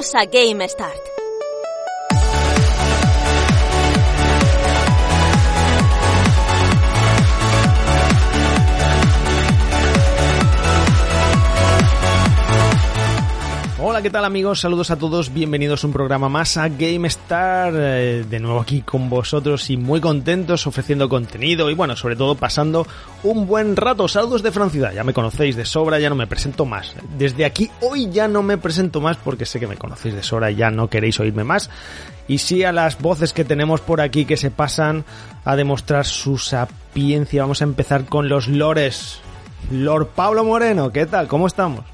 Bienvenidos a Game Start. ¿Qué tal amigos? Saludos a todos, bienvenidos a un programa más a GameStar, eh, de nuevo aquí con vosotros y muy contentos ofreciendo contenido y bueno, sobre todo pasando un buen rato. Saludos de Francia, ya me conocéis de sobra, ya no me presento más. Desde aquí hoy ya no me presento más porque sé que me conocéis de sobra y ya no queréis oírme más. Y sí a las voces que tenemos por aquí que se pasan a demostrar su sapiencia. Vamos a empezar con los lores. Lord Pablo Moreno, ¿qué tal? ¿Cómo estamos?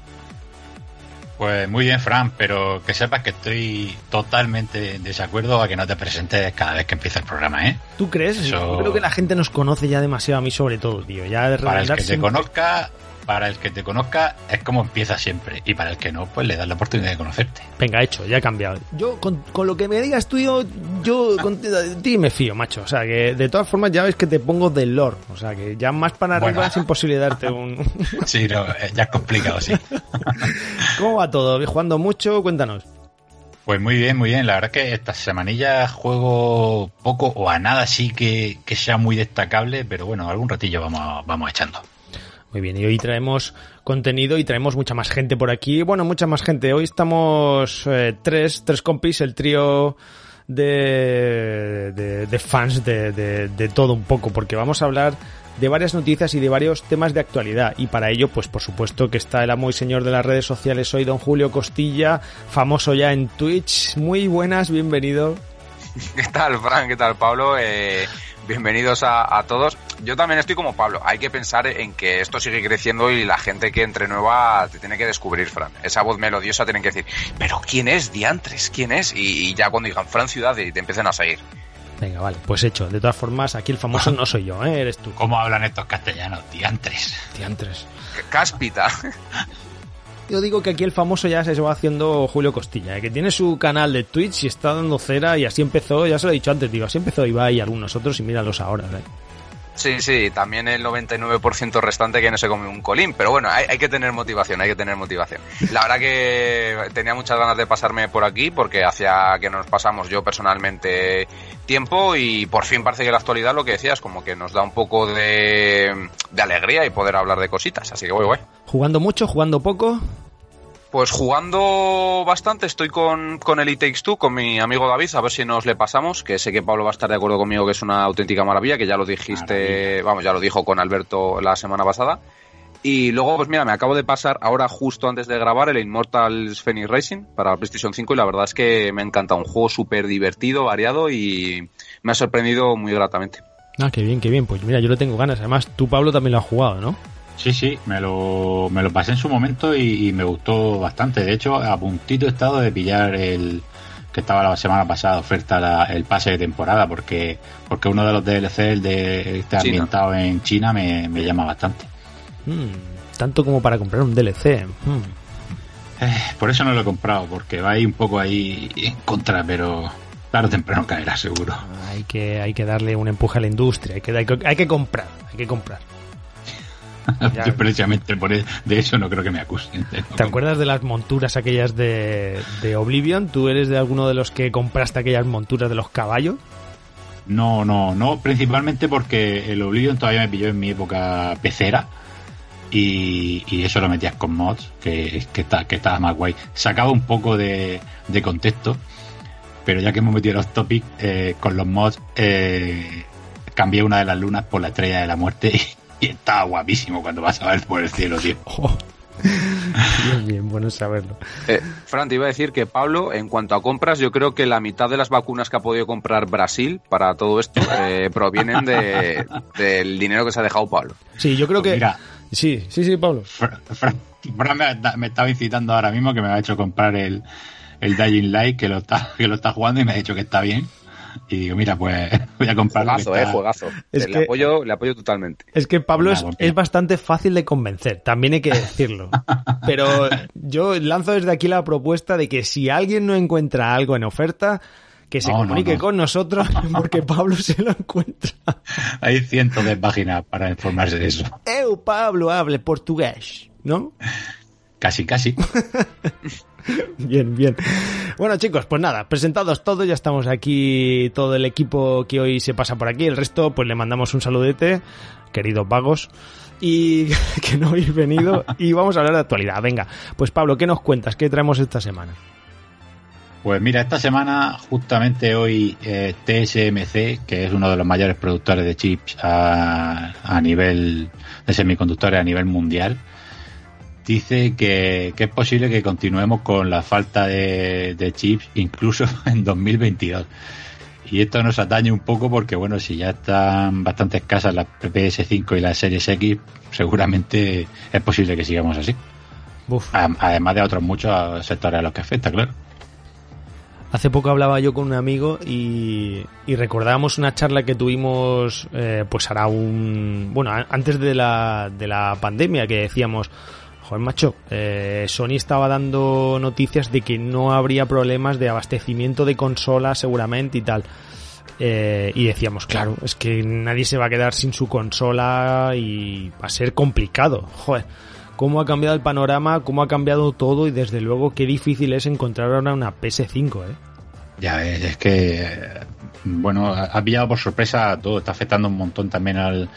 Pues muy bien, Fran, pero que sepas que estoy totalmente en desacuerdo a que no te presentes cada vez que empieza el programa, ¿eh? ¿Tú crees? Eso- Yo creo que la gente nos conoce ya demasiado a mí sobre todo, tío. Ya de Para el que te siempre- conozca, para el que te conozca es como empieza siempre. Y para el que no, pues le das la oportunidad de conocerte. Venga, hecho, ya he cambiado. Yo, con, con lo que me digas tú, yo, yo con ti me fío, macho. O sea, que de todas formas ya ves que te pongo del lore. O sea, que ya más para arriba Bueno. es imposible darte un... Sí, no, eh, ya es complicado, sí. ¿Cómo va todo? ¿Jugando mucho? Cuéntanos. Pues muy bien, muy bien. La verdad es que esta semanilla juego poco o a nada sí que, que sea muy destacable, pero bueno, algún ratillo vamos, vamos echando. Muy bien, y hoy traemos contenido y traemos mucha más gente por aquí. Bueno, mucha más gente. Hoy estamos eh, tres, tres compis, el trío de, de, de fans de, de, de todo un poco, porque vamos a hablar de varias noticias y de varios temas de actualidad. Y para ello, pues por supuesto que está el amo y señor de las redes sociales, soy don Julio Costilla, famoso ya en Twitch. Muy buenas, bienvenido. ¿Qué tal, Fran? ¿Qué tal, Pablo? Eh, bienvenidos a, a todos. Yo también estoy como Pablo. Hay que pensar en que esto sigue creciendo y la gente que entre nueva te tiene que descubrir, Fran. Esa voz melodiosa tienen que decir, ¿pero quién es Diantres? ¿Quién es? Y, y ya cuando digan Fran Ciudad y te empiecen a seguir. Venga, vale, pues hecho. De todas formas, aquí el famoso no soy yo, ¿eh? eres tú. ¿Cómo hablan estos castellanos? Diantres. Diantres. Cáspita. Yo digo que aquí el famoso ya se va haciendo Julio Costilla, ¿eh? que tiene su canal de Twitch y está dando cera y así empezó, ya se lo he dicho antes, digo, así empezó Ibai y algunos otros y míralos ahora. ¿eh? Sí, sí, también el 99% restante que no se come un colín, pero bueno, hay, que tener motivación, hay que tener motivación. La verdad que tenía muchas ganas de pasarme por aquí porque hacía que nos pasamos yo personalmente tiempo y por fin parece que la actualidad, lo que decías, como que nos da un poco de, de alegría y poder hablar de cositas, así que voy, voy. Jugando mucho, jugando poco. Pues jugando bastante, estoy con, con el It Takes Two, con mi amigo David, a ver si nos le pasamos, que sé que Pablo va a estar de acuerdo conmigo que es una auténtica maravilla, que ya lo dijiste, vamos, ya lo dijo con Alberto la semana pasada. Y luego, pues mira, me acabo de pasar ahora justo antes de grabar el Immortals Phoenix Racing para PlayStation 5 y la verdad es que me encanta, un juego súper divertido, variado y me ha sorprendido muy gratamente. Ah, qué bien, qué bien, pues mira, yo le tengo ganas. Además, tú, Pablo, también lo has jugado, ¿no? Sí, sí, me lo, me lo pasé en su momento y, y me gustó bastante. De hecho, a puntito he estado de pillar el que estaba la semana pasada oferta la- el pase de temporada porque porque uno de los DLC el de este China. ambientado en China me, me llama bastante. Mm, tanto como para comprar un DLC. Mm. Eh, por eso no lo he comprado porque va ahí un poco ahí en contra, pero tarde o temprano caerá, seguro. Hay que, hay que darle un empuje a la industria, hay que, hay que, hay que comprar, hay que comprar. Yo precisamente por e, de eso no creo que me acusen. ¿Te acuerdas de las monturas aquellas de, de Oblivion? ¿Tú eres de alguno de los que compraste aquellas monturas de los caballos? No, no, no, principalmente porque el Oblivion todavía me pilló en mi época pecera y, y eso lo metías con mods, que, que, está, que estaba más guay. Sacaba un poco de, de contexto, pero ya que hemos metido los topics eh, con los mods, eh, cambié una de las lunas por la estrella de la muerte y, estaba guapísimo cuando vas a ver por el cielo, tío. bien, bien, bueno saberlo. Eh, Fran, te iba a decir que Pablo, en cuanto a compras, yo creo que la mitad de las vacunas que ha podido comprar Brasil para todo esto eh, provienen de, del dinero que se ha dejado Pablo. Sí, yo creo Pues que... mira. Sí, sí, sí, Pablo. Fran, Fran, Fran me, me, estaba incitando ahora mismo que me ha hecho comprar el, el Dying Light, que lo, está, que lo está jugando y me ha dicho que está bien. Y digo, mira, pues voy a comprarlo. Juegazo, eh, juegazo. Es le, que, apoyo, le apoyo totalmente. Es que Pablo es, es, bastante fácil de convencer, también hay que decirlo. Pero yo lanzo desde aquí la propuesta de que si alguien no encuentra algo en oferta, que se no, comunique no, no. con nosotros porque Pablo se lo encuentra. Hay cientos de páginas para informarse de eso. Eu, Pablo, hable portugués, ¿no? Casi, casi. bien, bien. Bueno, chicos, pues nada, presentados todos, ya estamos aquí, todo el equipo que hoy se pasa por aquí. El resto, pues le mandamos un saludete, queridos vagos, y que no habéis venido. Y vamos a hablar de actualidad. Venga, pues Pablo, ¿qué nos cuentas? ¿Qué traemos esta semana? Pues mira, esta semana, justamente hoy, eh, TSMC, que es uno de los mayores productores de chips a, a nivel de semiconductores a nivel mundial, dice que, que, es posible que continuemos con la falta de, de, chips incluso en 2022. Y esto nos atañe un poco porque, bueno, si ya están bastante escasas las PS5 y las Series X, seguramente es posible que sigamos así. Uf. Además de otros muchos sectores a los que afecta, claro. Hace poco hablaba yo con un amigo y, y recordábamos una charla que tuvimos, eh, pues hará un. Bueno, antes de la, de la pandemia, que decíamos, Joder, macho, eh, Sony estaba dando noticias de que no habría problemas de abastecimiento de consolas seguramente y tal. Eh, y decíamos, claro, es que nadie se va a quedar sin su consola y va a ser complicado. Joder, cómo ha cambiado el panorama, cómo ha cambiado todo y desde luego qué difícil es encontrar ahora una PS5, ¿eh? Ya es que, bueno, ha pillado por sorpresa todo, está afectando un montón también al,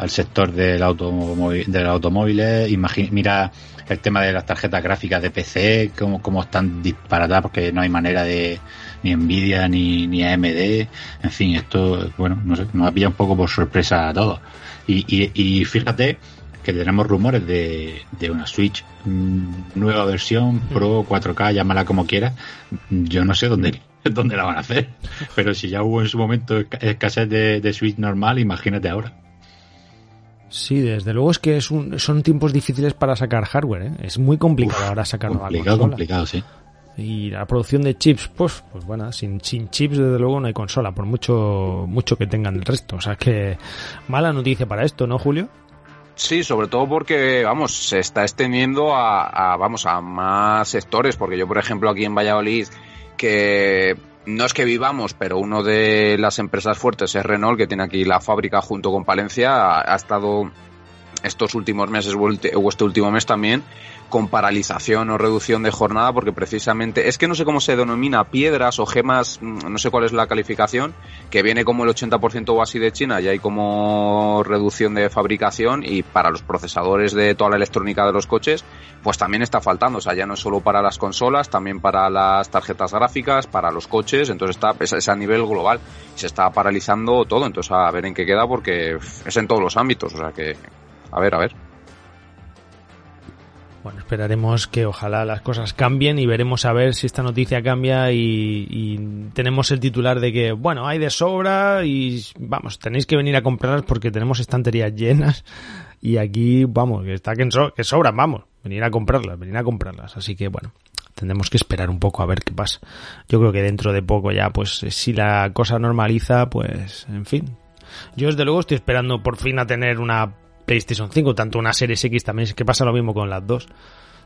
al sector del automóvil, del automóvil. Imagina, mira el tema de las tarjetas gráficas de PC, cómo, cómo están disparatadas, porque no hay manera de ni Nvidia ni, ni AMD. En fin, esto, bueno, no sé, nos ha pillado un poco por sorpresa a todos. Y, y, y fíjate que tenemos rumores de, de una Switch nueva versión, Pro, 4K, llámala como quieras. Yo no sé dónde, dónde la van a hacer. Pero si ya hubo en su momento escasez de, de Switch normal, imagínate ahora. Sí, desde luego es que es un, son tiempos difíciles para sacar hardware, ¿eh? Es muy complicado Uf, ahora sacar nueva complicado, consola. complicado, sí. Y la producción de chips, pues, pues bueno, sin, sin chips desde luego no hay consola, por mucho, mucho que tengan el resto. O sea que mala noticia para esto, ¿no, Julio? Sí, sobre todo porque, vamos, se está extendiendo a, a, vamos, a más sectores, porque yo, por ejemplo, aquí en Valladolid, que no es que vivamos, pero uno de las empresas fuertes es Renault, que tiene aquí la fábrica junto con Palencia, ha, ha estado estos últimos meses o este último mes también con paralización o reducción de jornada porque precisamente es que no sé cómo se denomina piedras o gemas, no sé cuál es la calificación, que viene como el 80% o así de China y hay como reducción de fabricación y para los procesadores de toda la electrónica de los coches pues también está faltando, o sea, ya no es solo para las consolas, también para las tarjetas gráficas, para los coches, entonces está es, es a nivel global, se está paralizando todo, entonces a ver en qué queda porque es en todos los ámbitos, o sea que a ver, a ver. Bueno, esperaremos que ojalá las cosas cambien y veremos a ver si esta noticia cambia y, tenemos el titular de que, bueno, hay de sobra y vamos, tenéis que venir a comprarlas porque tenemos estanterías llenas y aquí, vamos, que está que, so que sobran, vamos, venir a comprarlas, venir a comprarlas. Así que, bueno, tendremos que esperar un poco a ver qué pasa. Yo creo que dentro de poco ya, pues si la cosa normaliza, pues, en fin. Yo desde luego estoy esperando por fin a tener una PlayStation 5, tanto una Series X también, es que pasa lo mismo con las dos.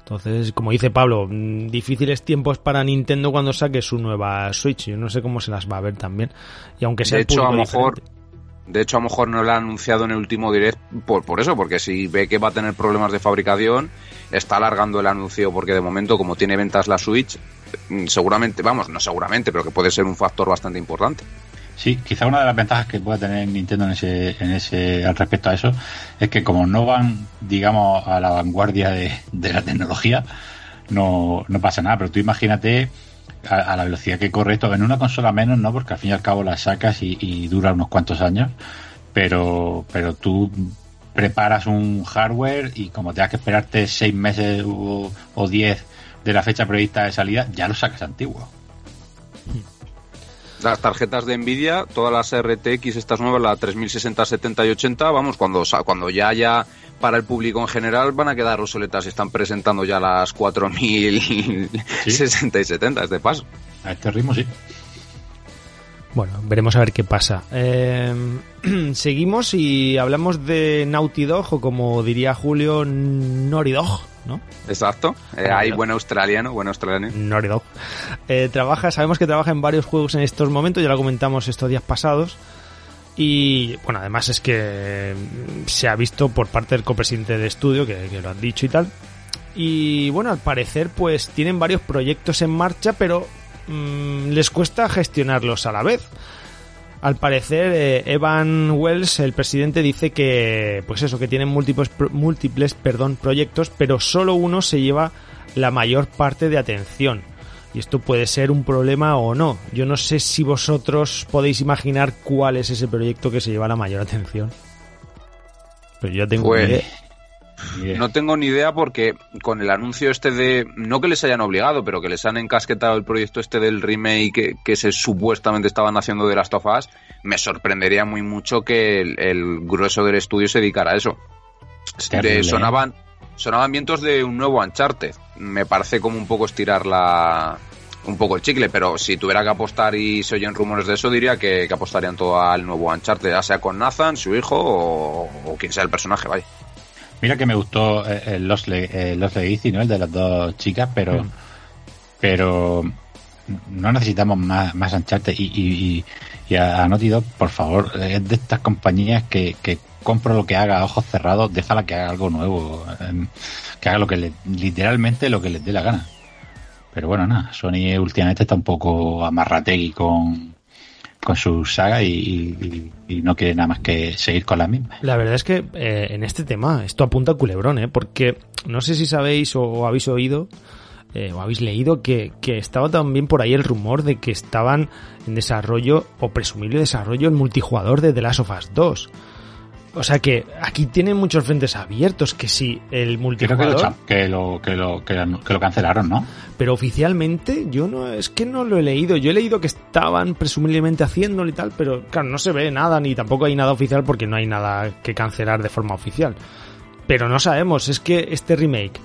Entonces, como dice Pablo, mm, difíciles tiempos para Nintendo cuando saque su nueva Switch. Yo no sé cómo se las va a ver también. Y aunque sea de hecho, a lo mejor de hecho, a lo mejor no lo ha anunciado en el último direct por, por eso, porque si ve que va a tener problemas de fabricación, está alargando el anuncio porque de momento, como tiene ventas la Switch, mm, seguramente, vamos, no seguramente, pero que puede ser un factor bastante importante. Sí, quizá una de las ventajas que pueda tener Nintendo en ese, en ese, al respecto a eso es que como no van, digamos, a la vanguardia de, la tecnología, no, no pasa nada. Pero tú imagínate a, la velocidad que corre esto, en una consola menos, ¿no? Porque al fin y al cabo la sacas y, dura unos cuantos años, pero, pero tú preparas un hardware y como tengas que esperarte seis meses o, o diez de la fecha prevista de salida, ya lo sacas antiguo. Las tarjetas de Nvidia, todas las RTX, estas nuevas, la 3060, 70 y 80, vamos, cuando, cuando ya haya para el público en general van a quedar obsoletas. Están presentando ya las 4060 y 70, este paso. A este ritmo sí. Bueno, veremos a ver qué pasa. Eh, seguimos y hablamos de Naughty Dog, o como diría Julio, Naughty Dog, ¿no? Exacto. Eh, hay buen australiano, buen australiano. Eh, trabaja, sabemos que trabaja en varios juegos en estos momentos, ya lo comentamos estos días pasados. Y bueno, además es que se ha visto por parte del copresidente de estudio, que, lo han dicho y tal. Y bueno, al parecer pues tienen varios proyectos en marcha, pero mm, les cuesta gestionarlos a la vez. Al parecer, eh, Evan Wells, el presidente, dice que, pues eso, que tienen múltiples, múltiples perdón, proyectos, pero solo uno se lleva la mayor parte de atención. Y esto puede ser un problema o no. Yo no sé si vosotros podéis imaginar cuál es ese proyecto que se lleva la mayor atención. Pero yo tengo pues, idea. No tengo ni idea porque con el anuncio este de, no que les hayan obligado, pero que les han encasquetado el proyecto este del remake que, se supuestamente estaban haciendo de Last of Us, me sorprendería muy mucho que el, grueso del estudio se dedicara a eso. sonaban, sonaban vientos de un nuevo Uncharted. Me parece como un poco estirar la, un poco el chicle, pero si tuviera que apostar y se oyen rumores de eso, diría que, apostarían todo al nuevo Uncharted, ya sea con Nathan, su hijo o, quien sea el personaje, vaya. Mira que me gustó eh, los Los Legacy, ¿no? El de las dos chicas, pero, mm. pero no necesitamos más, más Uncharted y, y, a, Naughty Dog, por favor, es de estas compañías que, que compro lo que haga a ojos cerrados, déjala que haga algo nuevo, em, que haga lo que le, literalmente lo que les dé la gana. Pero bueno, nada, Sony últimamente está un poco amarrategui con, con su saga y, no quiere nada más que seguir con la misma. La verdad es que eh, en este tema esto apunta a culebrón, ¿eh? porque no sé si sabéis o, habéis oído eh, o habéis leído que, que, estaba también por ahí el rumor de que estaban en desarrollo o presumible desarrollo el multijugador de The Last of Us 2. O sea que aquí tienen muchos frentes abiertos, que si el multijugador... que lo, que, lo, que, lo, cancelaron, ¿no? Pero oficialmente yo no, es que no lo he leído. Yo he leído que estaban presumiblemente haciéndolo y tal, pero claro, no se ve nada, ni tampoco hay nada oficial porque no hay nada que cancelar de forma oficial. Pero no sabemos, es que este remake,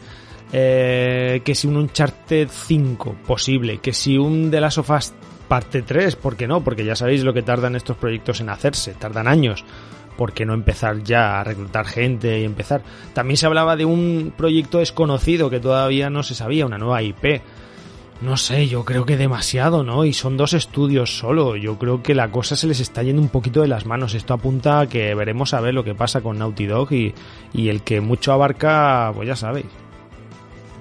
eh, que si un Uncharted 5 posible, que si un The Last of Us parte 3, ¿por qué no? Porque ya sabéis lo que tardan estos proyectos en hacerse, tardan años. ¿Por qué no empezar ya a reclutar gente y empezar? También se hablaba de un proyecto desconocido que todavía no se sabía, una nueva IP. No sé, yo creo que demasiado, ¿no? Y son dos estudios solo. Yo creo que la cosa se les está yendo un poquito de las manos. Esto apunta a que veremos a ver lo que pasa con Naughty Dog y, el que mucho abarca, pues ya sabéis.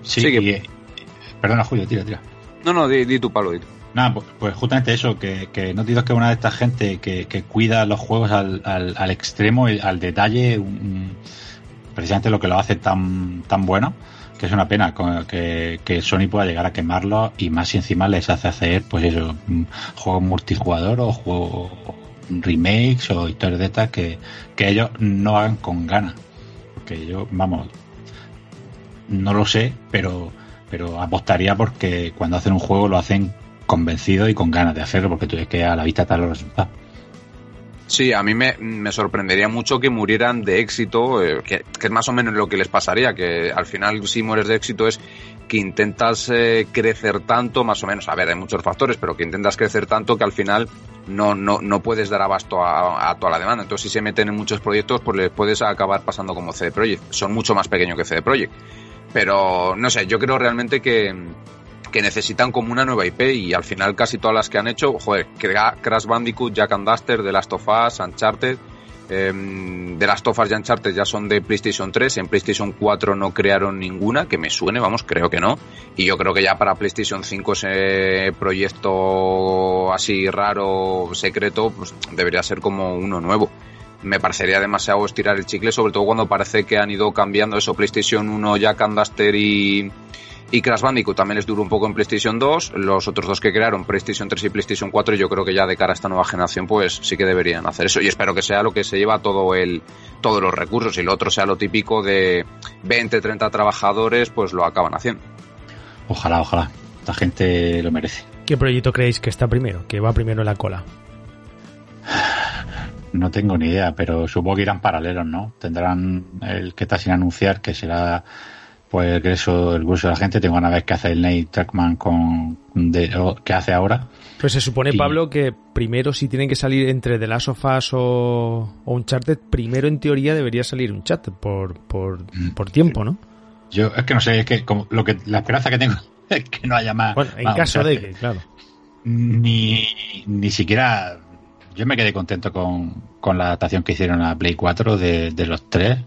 Sí, que... perdona, Julio, tira, tira. No, no, di, tu palo, di Nada, pues, pues justamente eso, que, que no digo que una de estas gente que, que cuida los juegos al, al, al extremo, al detalle, precisamente lo que lo hace tan, tan bueno, que es una pena que, que Sony pueda llegar a quemarlo y más si encima les hace hacer, pues eso, juegos multijugador o juegos remakes o historias de estas que, que ellos no hagan con ganas. Porque yo, vamos, no lo sé, pero, pero apostaría porque cuando hacen un juego lo hacen convencido y con ganas de hacerlo, porque tú es que a la vista tal los resultados. Sí, a mí me, sorprendería mucho que murieran de éxito, eh, que, es más o menos lo que les pasaría, que al final si mueres de éxito es que intentas eh, crecer tanto, más o menos, a ver, hay muchos factores, pero que intentas crecer tanto que al final no, no, no puedes dar abasto a, toda la demanda. Entonces si se meten en muchos proyectos, pues les puedes acabar pasando como CD Projekt. Son mucho más pequeños que CD Projekt Pero no sé, yo creo realmente que, que necesitan como una nueva IP y al final casi todas las que han hecho, joder, Crash Bandicoot, Jack and Duster, The Last of Us, Uncharted, eh, de las tofas y Uncharted ya son de PlayStation 3, en PlayStation 4 no crearon ninguna, que me suene, vamos, creo que no. Y yo creo que ya para PlayStation 5 ese proyecto así raro, secreto, pues debería ser como uno nuevo. Me parecería demasiado estirar el chicle, sobre todo cuando parece que han ido cambiando eso, PlayStation 1, Jack and Duster y y Crash Bandicoot también les duró un poco en PlayStation 2. Los otros dos que crearon, PlayStation 3 y PlayStation 4, yo creo que ya de cara a esta nueva generación, pues sí que deberían hacer eso. Y espero que sea lo que se lleva todo el, todos los recursos. Y lo otro sea lo típico de 20, 30 trabajadores, pues lo acaban haciendo. Ojalá, ojalá. La gente lo merece. ¿Qué proyecto creéis que está primero? Que va primero en la cola. No tengo ni idea, pero supongo que irán paralelos, ¿no? Tendrán el que está sin anunciar, que será pues que eso, el curso de la gente, tengo una vez que hace el Nate Trackman con de, que hace ahora. Pues se supone, Pablo, que primero si tienen que salir entre The Last of Us o, o Uncharted, primero en teoría debería salir Uncharted por, por, mm. por tiempo, ¿no? Yo es que no sé, es que como lo que la esperanza que tengo es que no haya más. Bueno, en caso de que, claro. Ni, ni siquiera yo me quedé contento con, con la adaptación que hicieron a Play 4 de, de los tres.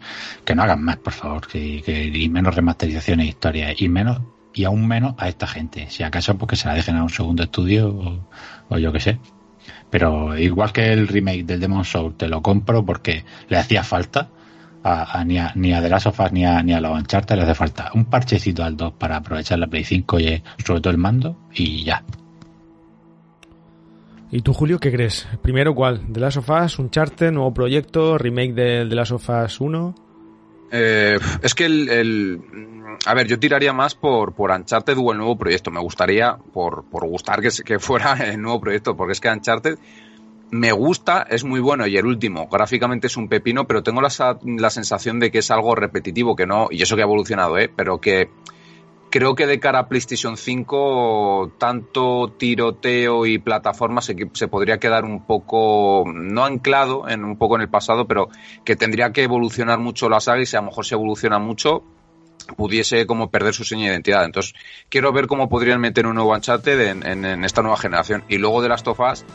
Que no hagan más, por favor, que, que, y menos remasterizaciones e historias, y menos, y aún menos a esta gente. Si acaso, pues que se la dejen a un segundo estudio, o, yo qué sé. Pero igual que el remake del Demon Soul, te lo compro porque le hacía falta. A, ni, a, ni a The Last of Us ni a, ni a los Uncharted le hace falta un parchecito al 2 para aprovechar la Play 5 y sobre todo el mando y ya. ¿Y tú, Julio, qué crees? Primero, ¿cuál? ¿The Last of Us, Uncharted, nuevo proyecto, remake de The Last of Us 1? Eh, es que el, el, A ver, yo tiraría más por, por Uncharted o el nuevo proyecto. Me gustaría, por, por gustar que, que fuera el nuevo proyecto, porque es que Uncharted me gusta, es muy bueno y el último gráficamente es un pepino, pero tengo la, la sensación de que es algo repetitivo, que no, y eso que ha evolucionado, ¿eh? pero que creo que de cara a PlayStation 5, tanto tiroteo y plataforma se, se, podría quedar un poco, no anclado en un poco en el pasado, pero que tendría que evolucionar mucho la saga y si a lo mejor se evoluciona mucho, pudiese como perder su seña de identidad. Entonces, quiero ver cómo podrían meter un nuevo Uncharted en, esta nueva generación. Y luego de las tofas,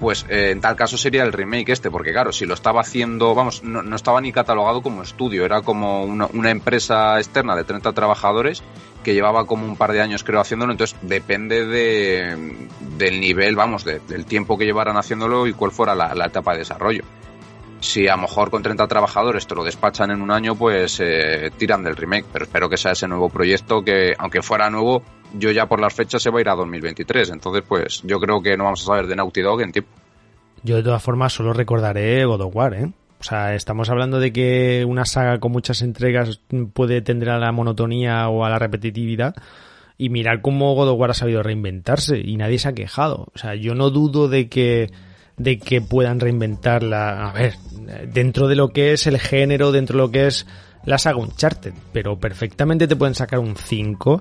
pues eh, en tal caso sería el remake este, porque claro, si lo estaba haciendo, vamos, no, no estaba ni catalogado como estudio, era como una, una, empresa externa de 30 trabajadores que llevaba como un par de años creo haciéndolo, entonces depende de, del nivel, vamos, de, del tiempo que llevaran haciéndolo y cuál fuera la, la, etapa de desarrollo. Si a lo mejor con 30 trabajadores te lo despachan en un año, pues eh, tiran del remake, pero espero que sea ese nuevo proyecto que, aunque fuera nuevo, yo ya por las fechas se va a ir a 2023. Entonces, pues yo creo que no vamos a saber de Naughty Dog en tiempo. Yo de todas formas solo recordaré God of War, ¿eh? O sea, estamos hablando de que una saga con muchas entregas puede tender a la monotonía o a la repetitividad. Y mirar cómo God of War ha sabido reinventarse y nadie se ha quejado. O sea, yo no dudo de que, de que puedan reinventarla. A ver, dentro de lo que es el género, dentro de lo que es la saga Uncharted. Pero perfectamente te pueden sacar un 5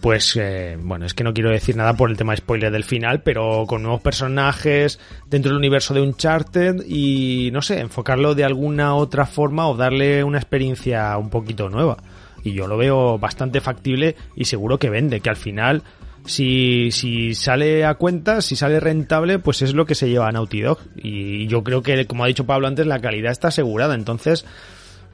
pues eh, bueno, es que no quiero decir nada por el tema de spoiler del final, pero con nuevos personajes dentro del universo de Uncharted y no sé, enfocarlo de alguna otra forma o darle una experiencia un poquito nueva. Y yo lo veo bastante factible y seguro que vende, que al final si, si sale a cuenta, si sale rentable, pues es lo que se lleva a Naughty Dog. Y yo creo que, como ha dicho Pablo antes, la calidad está asegurada. Entonces,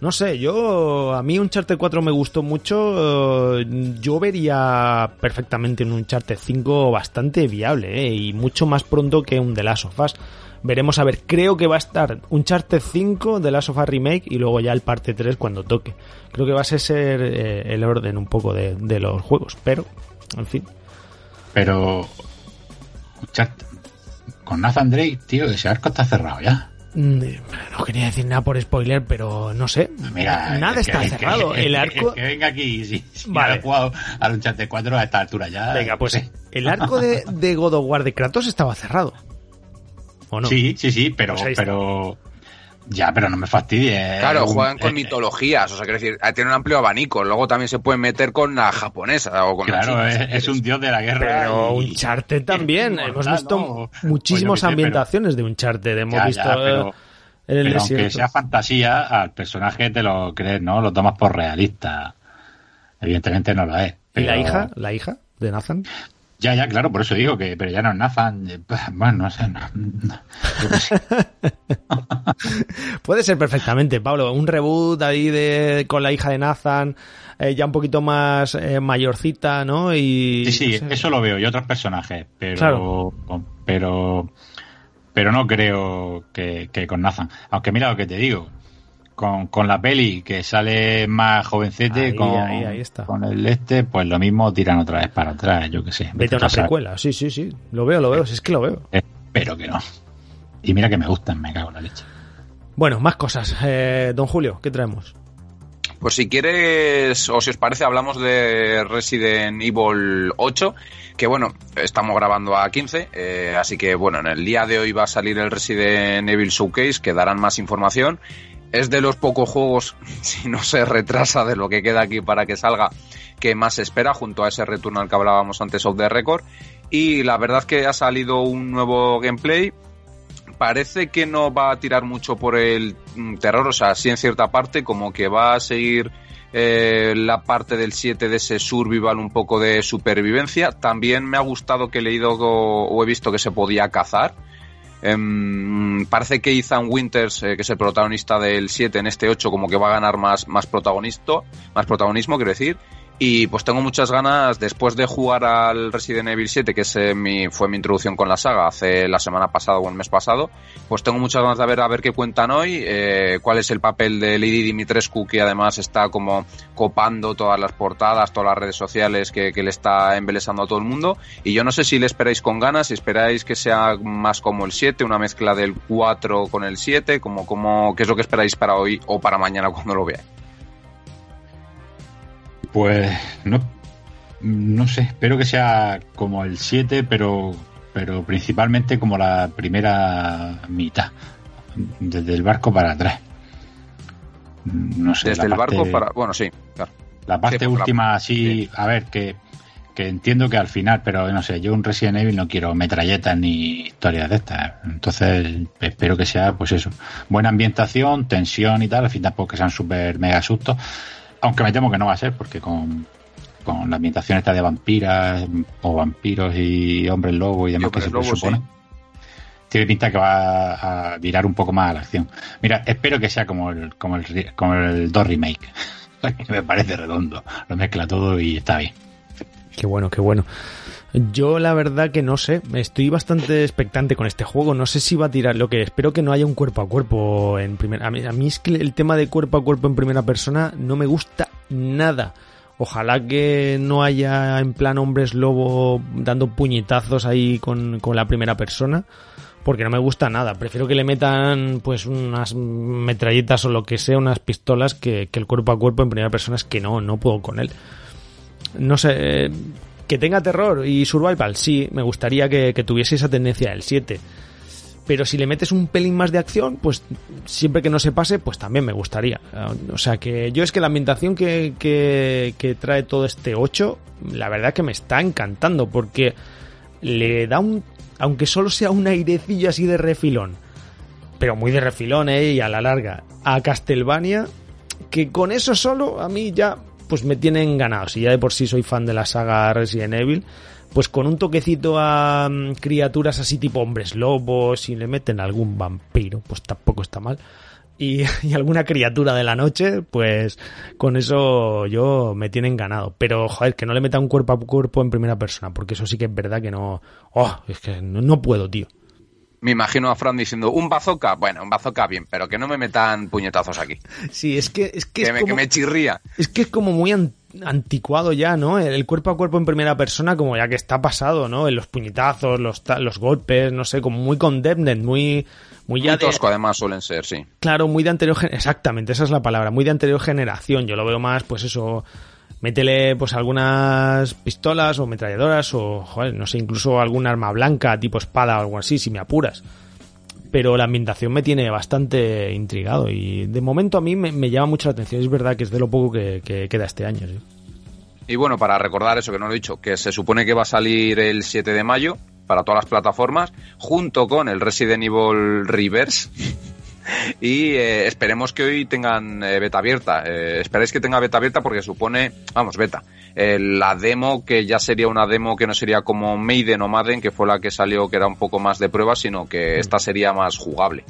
no sé, yo a mí un Uncharted 4 me gustó mucho. Yo vería perfectamente un Uncharted 5 bastante viable ¿eh? y mucho más pronto que un The Last of Us. Veremos a ver, creo que va a estar un Uncharted 5, The Last of Us Remake y luego ya el parte 3 cuando toque. Creo que va a ser eh, el orden un poco de, de, los juegos, pero, en fin. Pero, con Nathan Drake, tío, ese arco está cerrado ya. No quería decir nada por spoiler, pero no sé. Mira, nada está que, cerrado. Que, el arco. Que, venga aquí, si, si vale. he jugado al Uncharted 4 a esta altura ya. Venga, pues el arco de, de, God of War de Kratos estaba cerrado. ¿O no? Sí, sí, sí, pero. Pues pero ya, pero no me fastidies. Claro, juegan con mitologías, o sea, quiero decir, tiene un amplio abanico. Luego también se pueden meter con la japonesa o con Claro, la china, es, es, un dios de la guerra. Pero y, Uncharted también. Hemos visto no, muchísimas pues ambientaciones pero, de Uncharted. Hemos ya, visto. Ya, pero, el pero aunque sea fantasía, al personaje te lo crees, ¿no? Lo tomas por realista. Evidentemente no la es. ¿Y la hija? ¿La hija de Nathan? Ya, ya, claro, por eso digo que, pero ya no es Nathan. Eh, bueno, no sé. No, Puede ser perfectamente, Pablo. Un reboot ahí de, con la hija de Nathan, eh, ya un poquito más eh, mayorcita, ¿no? Y, sí, sí, eso lo veo. Y otros personajes, pero. Pero. Pero no creo que, que con Nathan. Aunque mira lo que te digo con, con la peli que sale más jovencete con, con el este, pues lo mismo tiran otra vez para atrás, yo que sé. Vete a una secuela, sí, sí, sí. Lo veo, lo veo, si es que lo veo. Espero que no. Y mira que me gustan, me cago en la leche. Bueno, más cosas. Eh, don Julio, ¿qué traemos? Pues si quieres, o si os parece, hablamos de Resident Evil 8, que bueno, estamos grabando a 15, eh, así que bueno, en el día de hoy va a salir el Resident Evil Showcase, que darán más información es de los pocos juegos, si no se retrasa de lo que queda aquí para que salga, que más se espera, junto a ese returno al que hablábamos antes of the record. Y la verdad que ha salido un nuevo gameplay. Parece que no va a tirar mucho por el mm, terror, o sea, sí en cierta parte, como que va a seguir eh, la parte del 7 de ese survival, un poco de supervivencia. También me ha gustado que he leído o he visto que se podía cazar Em, parece que Ethan Winters, eh, que es el protagonista del 7 en este 8, como que va a ganar más, más, más protagonismo, quiero decir. Y pues tengo muchas ganas, después de jugar al Resident Evil 7, que es, mi, fue mi introducción con la saga hace la semana pasada o el mes pasado, pues tengo muchas ganas de ver a ver qué cuentan hoy, eh, cuál es el papel de Lady Dimitrescu, que además está como copando todas las portadas, todas las redes sociales, que, que le está embelesando a todo el mundo. Y yo no sé si le esperáis con ganas, si esperáis que sea más como el 7, una mezcla del 4 con el 7, como, como, qué es lo que esperáis para hoy o para mañana cuando lo veáis. Pues no, no sé, espero que sea como el 7, pero, pero principalmente como la primera mitad, desde el barco para atrás. No sé. Desde el barco para. Bueno, sí, claro. La parte última, sí, a ver, que, que entiendo que al final, pero no sé, yo un Resident Evil no quiero metralletas ni historias de estas. Entonces, espero que sea, pues eso, buena ambientación, tensión y tal, al fin tampoco que sean súper mega sustos aunque me temo que no va a ser, porque con, la ambientación esta de vampiras o vampiros y hombres lobo y demás que se supone, tiene pinta que va a virar un poco más a la acción. Mira, espero que sea como el, como el, como el 2 remake. me parece redondo. Lo mezcla todo y está bien. Qué bueno, qué bueno. Yo la verdad que no sé, estoy bastante expectante con este juego, no sé si va a tirar, lo que espero que no haya un cuerpo a cuerpo en primera... A mí, a mí es que el tema de cuerpo a cuerpo en primera persona no me gusta nada. Ojalá que no haya en plan hombres lobo dando puñetazos ahí con, con la primera persona porque no me gusta nada. Prefiero que le metan pues unas metralletas o lo que sea, unas pistolas que, que, el cuerpo a cuerpo en primera persona es que no, no puedo con él. No sé, que tenga terror y survival, sí, me gustaría que, tuviese esa tendencia del 7. Pero si le metes un pelín más de acción, pues siempre que no se pase, pues también me gustaría. O sea que yo es que la ambientación que, que, trae todo este 8, la verdad que me está encantando, porque le da un, aunque solo sea un airecillo así de refilón, pero muy de refilón, ¿eh? Y a la larga, a Castlevania, que con eso solo a mí ya pues me tienen ganado. Si ya de por sí soy fan de la saga Resident Evil, pues con un toquecito a mm, criaturas así tipo hombres lobos y le meten algún vampiro, pues tampoco está mal. Y, alguna criatura de la noche, pues con eso yo me tienen ganado. Pero, joder, que no le meta un cuerpo a cuerpo en primera persona, porque eso sí que es verdad que no... Oh, es que no puedo, tío me imagino a Fran diciendo, un bazooka, bueno, un bazooka bien, pero que no me metan puñetazos aquí. Sí, es que... Es que, me, que me chirría. Es que es como muy anticuado ya, ¿no? El cuerpo a cuerpo en primera persona como ya que está pasado, ¿no? En los puñetazos, los, los golpes, no sé, como muy condemned, muy... Muy, ya tosco además suelen ser, sí. Claro, muy de anterior... Exactamente, esa es la palabra, muy de anterior generación. Yo lo veo más, pues eso métele pues algunas pistolas o metralladoras o, joder, no sé, incluso algún arma blanca tipo espada o algo así, si me apuras. Pero la ambientación me tiene bastante intrigado y de momento a mí me, llama mucho la atención. Es verdad que es de lo poco que, queda este año. Y bueno, para recordar eso que no lo he dicho, que se supone que va a salir el 7 de mayo para todas las plataformas, junto con el Resident Evil Reverse, y eh, esperemos que hoy tengan eh, beta abierta. Eh, esperéis que tenga beta abierta porque supone, vamos, beta. Eh, la demo que ya sería una demo que no sería como Maiden o Madden, que fue la que salió que era un poco más de prueba, sino que esta sería más jugable.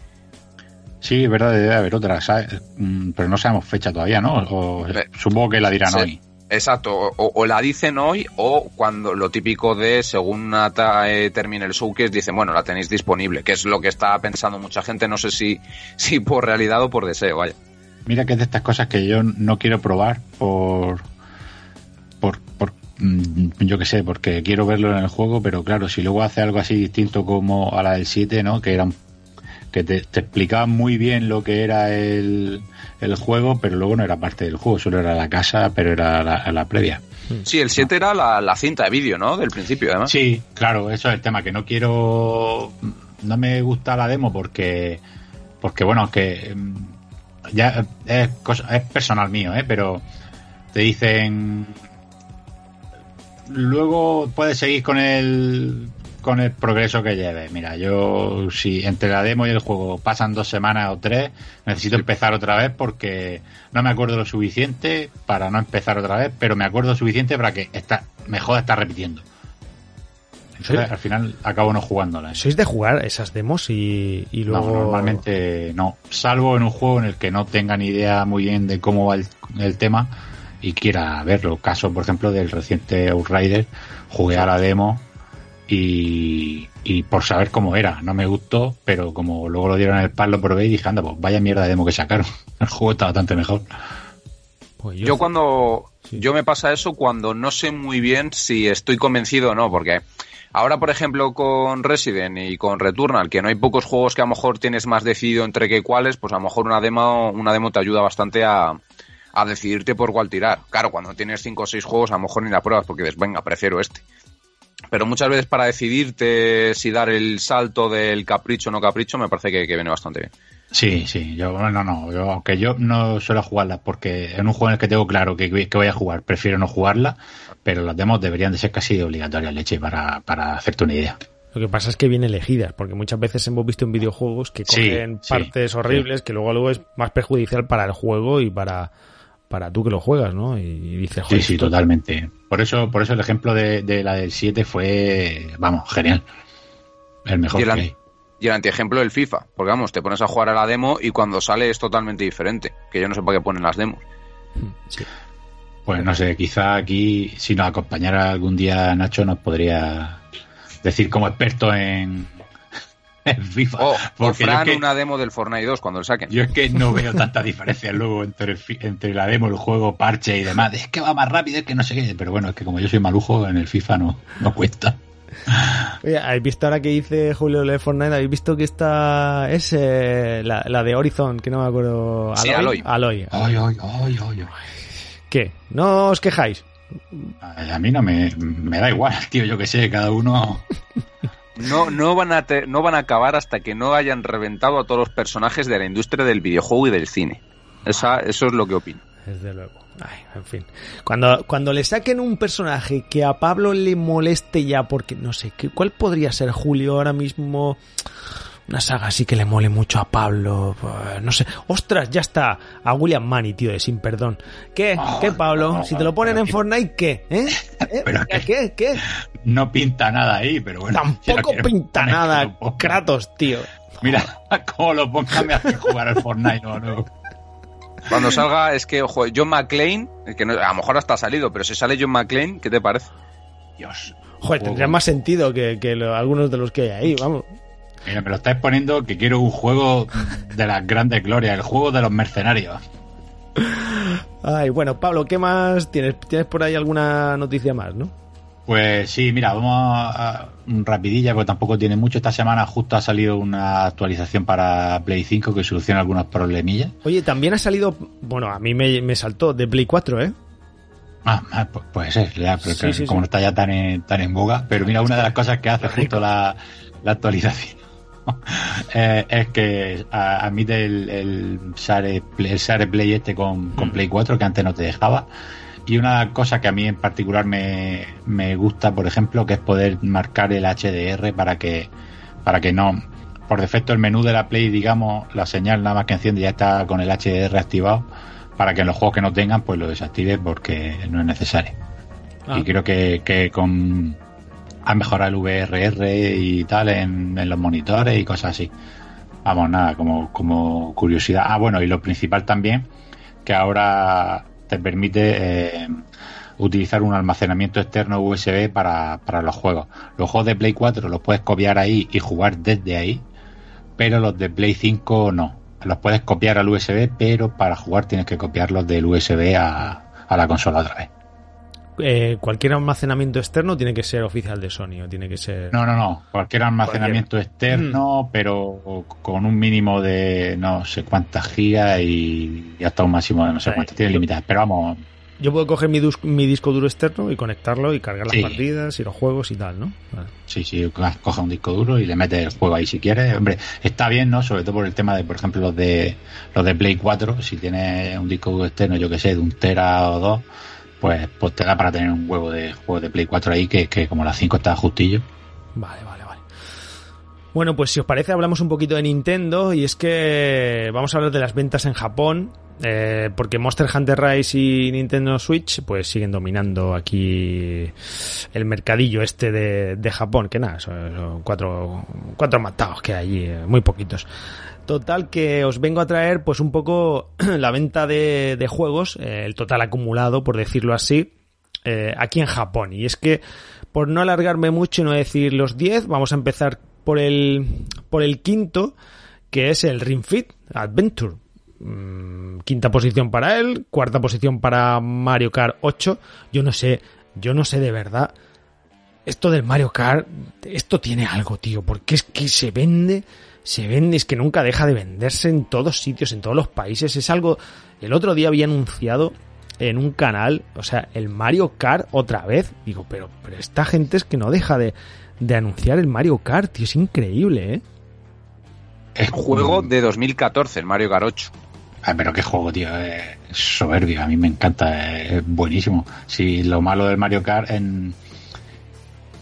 Sí, es verdad, debe haber otra, ¿sabes? Mm, pero no sabemos fecha todavía, ¿no? O- supongo que la dirán sí. hoy. Exacto, o, o la dicen hoy o cuando lo típico de según eh, termine el showcase dicen, bueno, la tenéis disponible, que es lo que está pensando mucha gente, no sé si, si por realidad o por deseo, vaya. Mira que es de estas cosas que yo no quiero probar por. por. por mm, yo qué sé, porque quiero verlo en el juego, pero claro, si luego hace algo así distinto como a la del 7, ¿no? Que eran. Que te, te explicaban muy bien lo que era el, el juego, pero luego no era parte del juego, solo era la casa, pero era la, la previa. Sí, el 7 era la, la cinta de vídeo, ¿no? Del principio, además. Sí, claro, eso es el tema, que no quiero... No me gusta la demo porque, porque bueno, que mm, ya es, cosa- es personal mío, ¿eh? pero te dicen... Luego puedes seguir con el con el progreso que lleves. Mira, yo si entre la demo y el juego pasan dos semanas o tres, necesito empezar otra vez porque no me acuerdo lo suficiente para no empezar otra vez, pero me acuerdo suficiente para que está, me joda estar repitiendo. Entonces, Sí. al final acabo no jugándola. ¿Sois de jugar esas demos y, y luego... No, normalmente no. Salvo en un juego en el que no tenga ni idea muy bien de cómo va el, el tema y quiera verlo. Caso, por ejemplo, del reciente Outrider. Jugué a la demo y, y por saber cómo era. No me gustó, pero como luego lo dieron en el pan, lo probé y dije, anda, pues vaya mierda de demo que sacaron. El juego está bastante mejor. Pues Yo cuando Sí. yo me pasa eso cuando no sé muy bien si estoy convencido o no, porque ahora por ejemplo con Resident y con Returnal, que no hay pocos juegos que a lo mejor tienes más decidido entre qué cuáles, pues a lo mejor una demo una demo te ayuda bastante a, a decidirte por cuál tirar. Claro, cuando tienes cinco o seis juegos a lo mejor ni la pruebas porque dices, venga, prefiero este. Pero muchas veces para decidirte si dar el salto del capricho o no capricho me parece que, que viene bastante bien. Sí, sí, yo no, no, yo, aunque yo no suelo jugarla porque en un juego en el que tengo claro que, que voy a jugar, prefiero no jugarla, pero las demos deberían de ser casi obligatorias, leche, para, para hacerte una idea. Lo que pasa es que vienen elegidas, porque muchas veces hemos visto en videojuegos que cogen sí, partes horribles que luego luego es más perjudicial para el juego y para, para tú que lo juegas, ¿no? Y, y dices, Sí, joder, sí, esto- totalmente. Por eso, por eso el ejemplo de, de la del 7 fue, vamos, genial. El mejor Y el, que hay. y el antiejemplo del FIFA, porque vamos, te pones a jugar a la demo y cuando sale es totalmente diferente, que yo no sé para qué ponen las demos. Sí. Pues no sé, quizá aquí, si nos acompañara algún día Nacho, nos podría decir como experto en, en FIFA. O, o Porque es Fran que- una demo del Fortnite 2 cuando lo saquen. Yo es que no veo tanta diferencia luego entre, el fi- entre la demo, el juego, parche y demás. Es que va más rápido, es que no sé qué. Pero bueno, es que como yo soy malujo, en el FIFA no, no cuesta. Oye, ¿habéis visto ahora que dice Julio de Fortnite? ¿Habéis visto que esta es eh, la, la de Horizon, que no me acuerdo? Sí, Aloy. Aloy. Ay, ay, ay, ay, ay. ¿Qué? ¿No os quejáis? A a mí no me, me da igual, tío, yo que sé, cada uno... No, no, van a te- no van a acabar hasta que no hayan reventado a todos los personajes de la industria del videojuego y del cine. Esa, eso es lo que opino. Desde luego. Ay, en fin. Cuando, cuando le saquen un personaje que a Pablo le moleste ya, porque no sé, ¿qué, ¿cuál podría ser Julio ahora mismo? Una saga así que le mole mucho a Pablo. Pues, no sé. Ostras, ya está. A William Manny, tío, de sin perdón. ¿Qué? ¿Qué, Pablo? Si te lo ponen en Fortnite, ¿qué? ¿Eh? ¿Eh? Pero ¿Qué? ¿Qué? ¿Qué? No pinta nada ahí, pero bueno. Tampoco pinta nada. Kratos, tío. Mira, cómo lo ponga me hace jugar al Fortnite, no, no. Cuando salga, es que, ojo, John McClane, que no- a lo mejor hasta ha salido, pero si sale John McClane, ¿qué te parece? Dios. Joder, tendría más sentido que, que lo- algunos de los que hay ahí, vamos. Mira, me lo estáis poniendo que quiero un juego de las grandes glorias, el juego de los mercenarios. Ay, bueno, Pablo, ¿qué más tienes? ¿Tienes por ahí alguna noticia más, no? Pues sí, mira, vamos a, rapidilla, porque tampoco tiene mucho. Esta semana justo ha salido una actualización para Play 5 que soluciona algunos problemillas. Oye, también ha salido, bueno, a mí me, me saltó de Play 4, ¿eh? Ah, ah, pu- puede ser, ya, pero Sí, como sí. no está ya tan en, tan en boga. Pero mira, una de las cosas que hace justo la, la actualización eh, es que a- admite el, el, Share Play, el Share Play este con, con Mm. Play 4 que antes no te dejaba. Y una cosa que a mí en particular me, me gusta, por ejemplo, que es poder marcar el HDR para que, para que no. por defecto el menú de la Play, digamos, la señal nada más que enciende ya está con el HDR activado para que en los juegos que no tengan pues lo desactive porque no es necesario. Ah. Y creo que, que con han mejorado el VRR y tal en, en los monitores y cosas así. Vamos, nada, como, como curiosidad. Ah, bueno, y lo principal también, que ahora te permite eh, utilizar un almacenamiento externo USB para, para los juegos. Los juegos de Play 4 los puedes copiar ahí y jugar desde ahí, pero los de Play 5 no. Los puedes copiar al USB, pero para jugar tienes que copiarlos del USB a, a la consola otra vez. Eh, cualquier almacenamiento externo tiene que ser oficial de Sony o tiene que ser. No, no, no. Cualquier almacenamiento externo, pero con un mínimo de no sé cuántas gigas y, hasta un máximo de no sé cuántas. Tiene limitadas. Pero vamos, Yo puedo coger mi, dus- mi disco duro externo y conectarlo y cargar las partidas y los juegos y tal, ¿no? Vale. sí, sí, coja un disco duro y le metes el juego ahí si quieres. Hombre, está bien, ¿no? Sobre todo por el tema de, por ejemplo, los de los de Play 4. Si tienes un disco duro externo, yo que sé, de un tera o dos, pues, pues te da para tener un huevo de juego de Play 4 ahí que, que como las 5 está justillo. Vale, vale, vale. Bueno, pues si os parece hablamos un poquito de Nintendo y es que vamos a hablar de las ventas en Japón, eh, porque Monster Hunter Rise y Nintendo Switch pues siguen dominando aquí el mercadillo este de, de Japón, que nada, son cuatro, cuatro matados que hay allí, eh, muy poquitos. Total que os vengo a traer pues un poco la venta de, de juegos, eh, el total acumulado, por decirlo así, eh, aquí en Japón. Y es que, por no alargarme mucho y no decir los 10, vamos a empezar por el, por el quinto, que es el Ring Fit Adventure. Mm, quinta posición para él, cuarta posición para Mario Kart 8. Yo no sé, yo no sé de verdad. Esto del Mario Kart, esto tiene algo, tío, porque es que se vende, se vende, es que nunca deja de venderse en todos sitios, en todos los países. Es algo, el otro día había anunciado en un canal, o sea, el Mario Kart otra vez. Digo, pero, pero esta gente es que no deja de, de anunciar el Mario Kart, tío, es increíble, ¿eh? Es Juego de 2014, el Mario Kart 8. Ay, pero qué juego, tío. Es soberbio. A mí me encanta. Es buenísimo. Si lo malo del Mario Kart en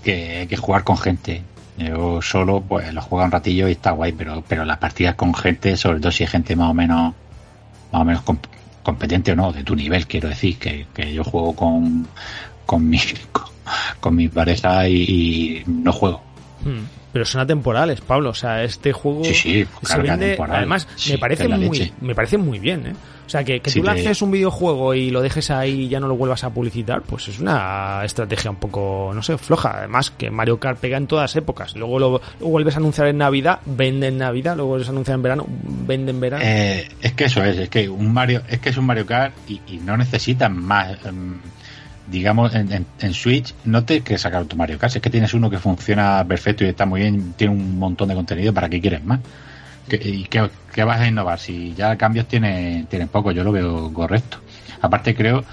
que hay que jugar con gente. Yo solo, pues lo juego un ratillo y está guay, pero, pero las partidas con gente, sobre todo si hay gente más o menos, más o menos comp- competente o no, de tu nivel, quiero decir, que, que yo juego con, con mi, con, con mi y no juego. Hmm. Pero son atemporales, Pablo. O sea, este juego Sí, sí, se vende. temporal. Además, Sí, me parece muy, me parece muy bien, ¿eh? O sea, que, que tú lances un videojuego y lo dejes ahí y ya no lo vuelvas a publicitar, pues es una estrategia un poco, no sé, floja. Además, que Mario Kart pega en todas épocas. Luego lo, lo vuelves a anunciar en Navidad, vende en Navidad. Luego vuelves a anunciar en verano, vende en verano. Eh, es que eso es, es que un Mario, es que es un Mario Kart y, y no necesitas más. em, digamos, en, en- en Switch no te que sacar tu Mario Kart, es que tienes uno que funciona perfecto y está muy bien, tiene un montón de contenido, ¿para qué quieres más? ¿Qué- ¿Y qué, qué vas a innovar? Si ya cambios tiene, tienen poco, yo lo veo correcto. Aparte creo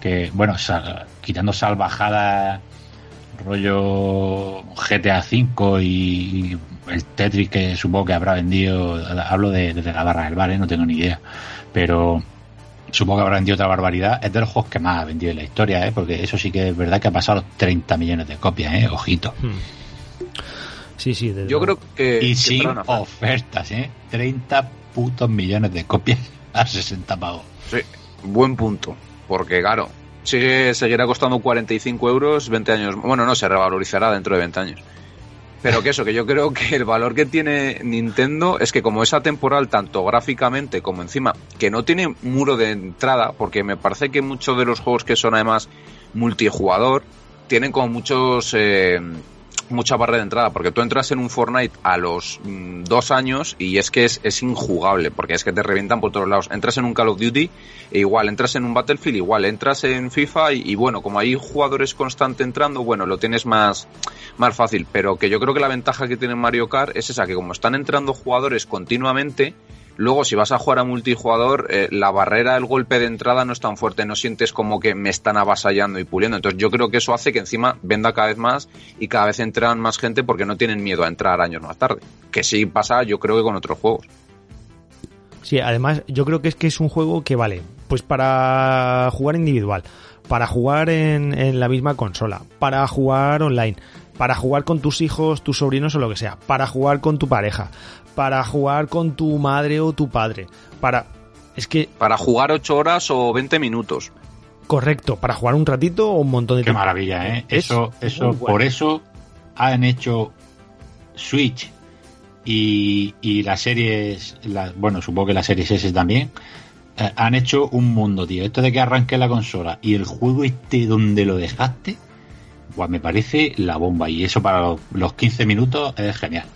que, bueno, sal- quitando salvajadas rollo GTA V y el Tetris que supongo que habrá vendido, hablo de, de la barra del bar, ¿eh? no tengo ni idea, pero supongo que habrá vendido otra barbaridad, es de los juegos que más ha vendido en la historia, ¿eh? porque eso sí que es verdad que ha pasado los 30 millones de copias, ¿eh? ojito. Hmm. Sí, sí. desde Yo creo que. Y que, sin ofertas, ¿eh? 30 putos millones de copias a 60 pavos. Sí, buen punto. Porque, claro, sigue, seguirá costando 45 euros 20 años. Bueno, no, se revalorizará dentro de 20 años. Pero que eso, que yo creo que el valor que tiene Nintendo es que como es atemporal tanto gráficamente como encima, que no tiene muro de entrada, porque me parece que muchos de los juegos que son además multijugador tienen como muchos... eh, mucha barrera de entrada, porque tú entras en un Fortnite a los mm, dos años y es que es, es injugable, porque es que te revientan por todos lados. Entras en un Call of Duty e igual, entras en un Battlefield igual, entras en FIFA y, y bueno, como hay jugadores constante entrando, bueno, lo tienes más, más fácil, pero que yo creo que la ventaja que tiene Mario Kart es esa, que como están entrando jugadores continuamente, Luego, si vas a jugar a multijugador, eh, la barrera, el golpe de entrada no es tan fuerte, no sientes como que me están avasallando y puliendo. Entonces, yo creo que eso hace que encima venda cada vez más y cada vez entran más gente porque no tienen miedo a entrar años más tarde. Que sí pasa, yo creo que con otros juegos. Sí, además yo creo que es que es un juego que vale, pues para jugar individual, para jugar en, en la misma consola, para jugar online, para jugar con tus hijos, tus sobrinos o lo que sea, para jugar con tu pareja, para jugar con tu madre o tu padre, para... Es que... Para jugar 8 horas o 20 minutos. Correcto, para jugar un ratito o un montón de Qué tiempo. maravilla, ¿eh? Es Eso, eso, bueno. por eso han hecho Switch y, y las series, las- bueno, supongo que las series S también, eh, han hecho un mundo, tío. Esto de que arranque la consola y el juego este donde lo dejaste, pues me parece la bomba. Y eso para los, los 15 minutos es genial.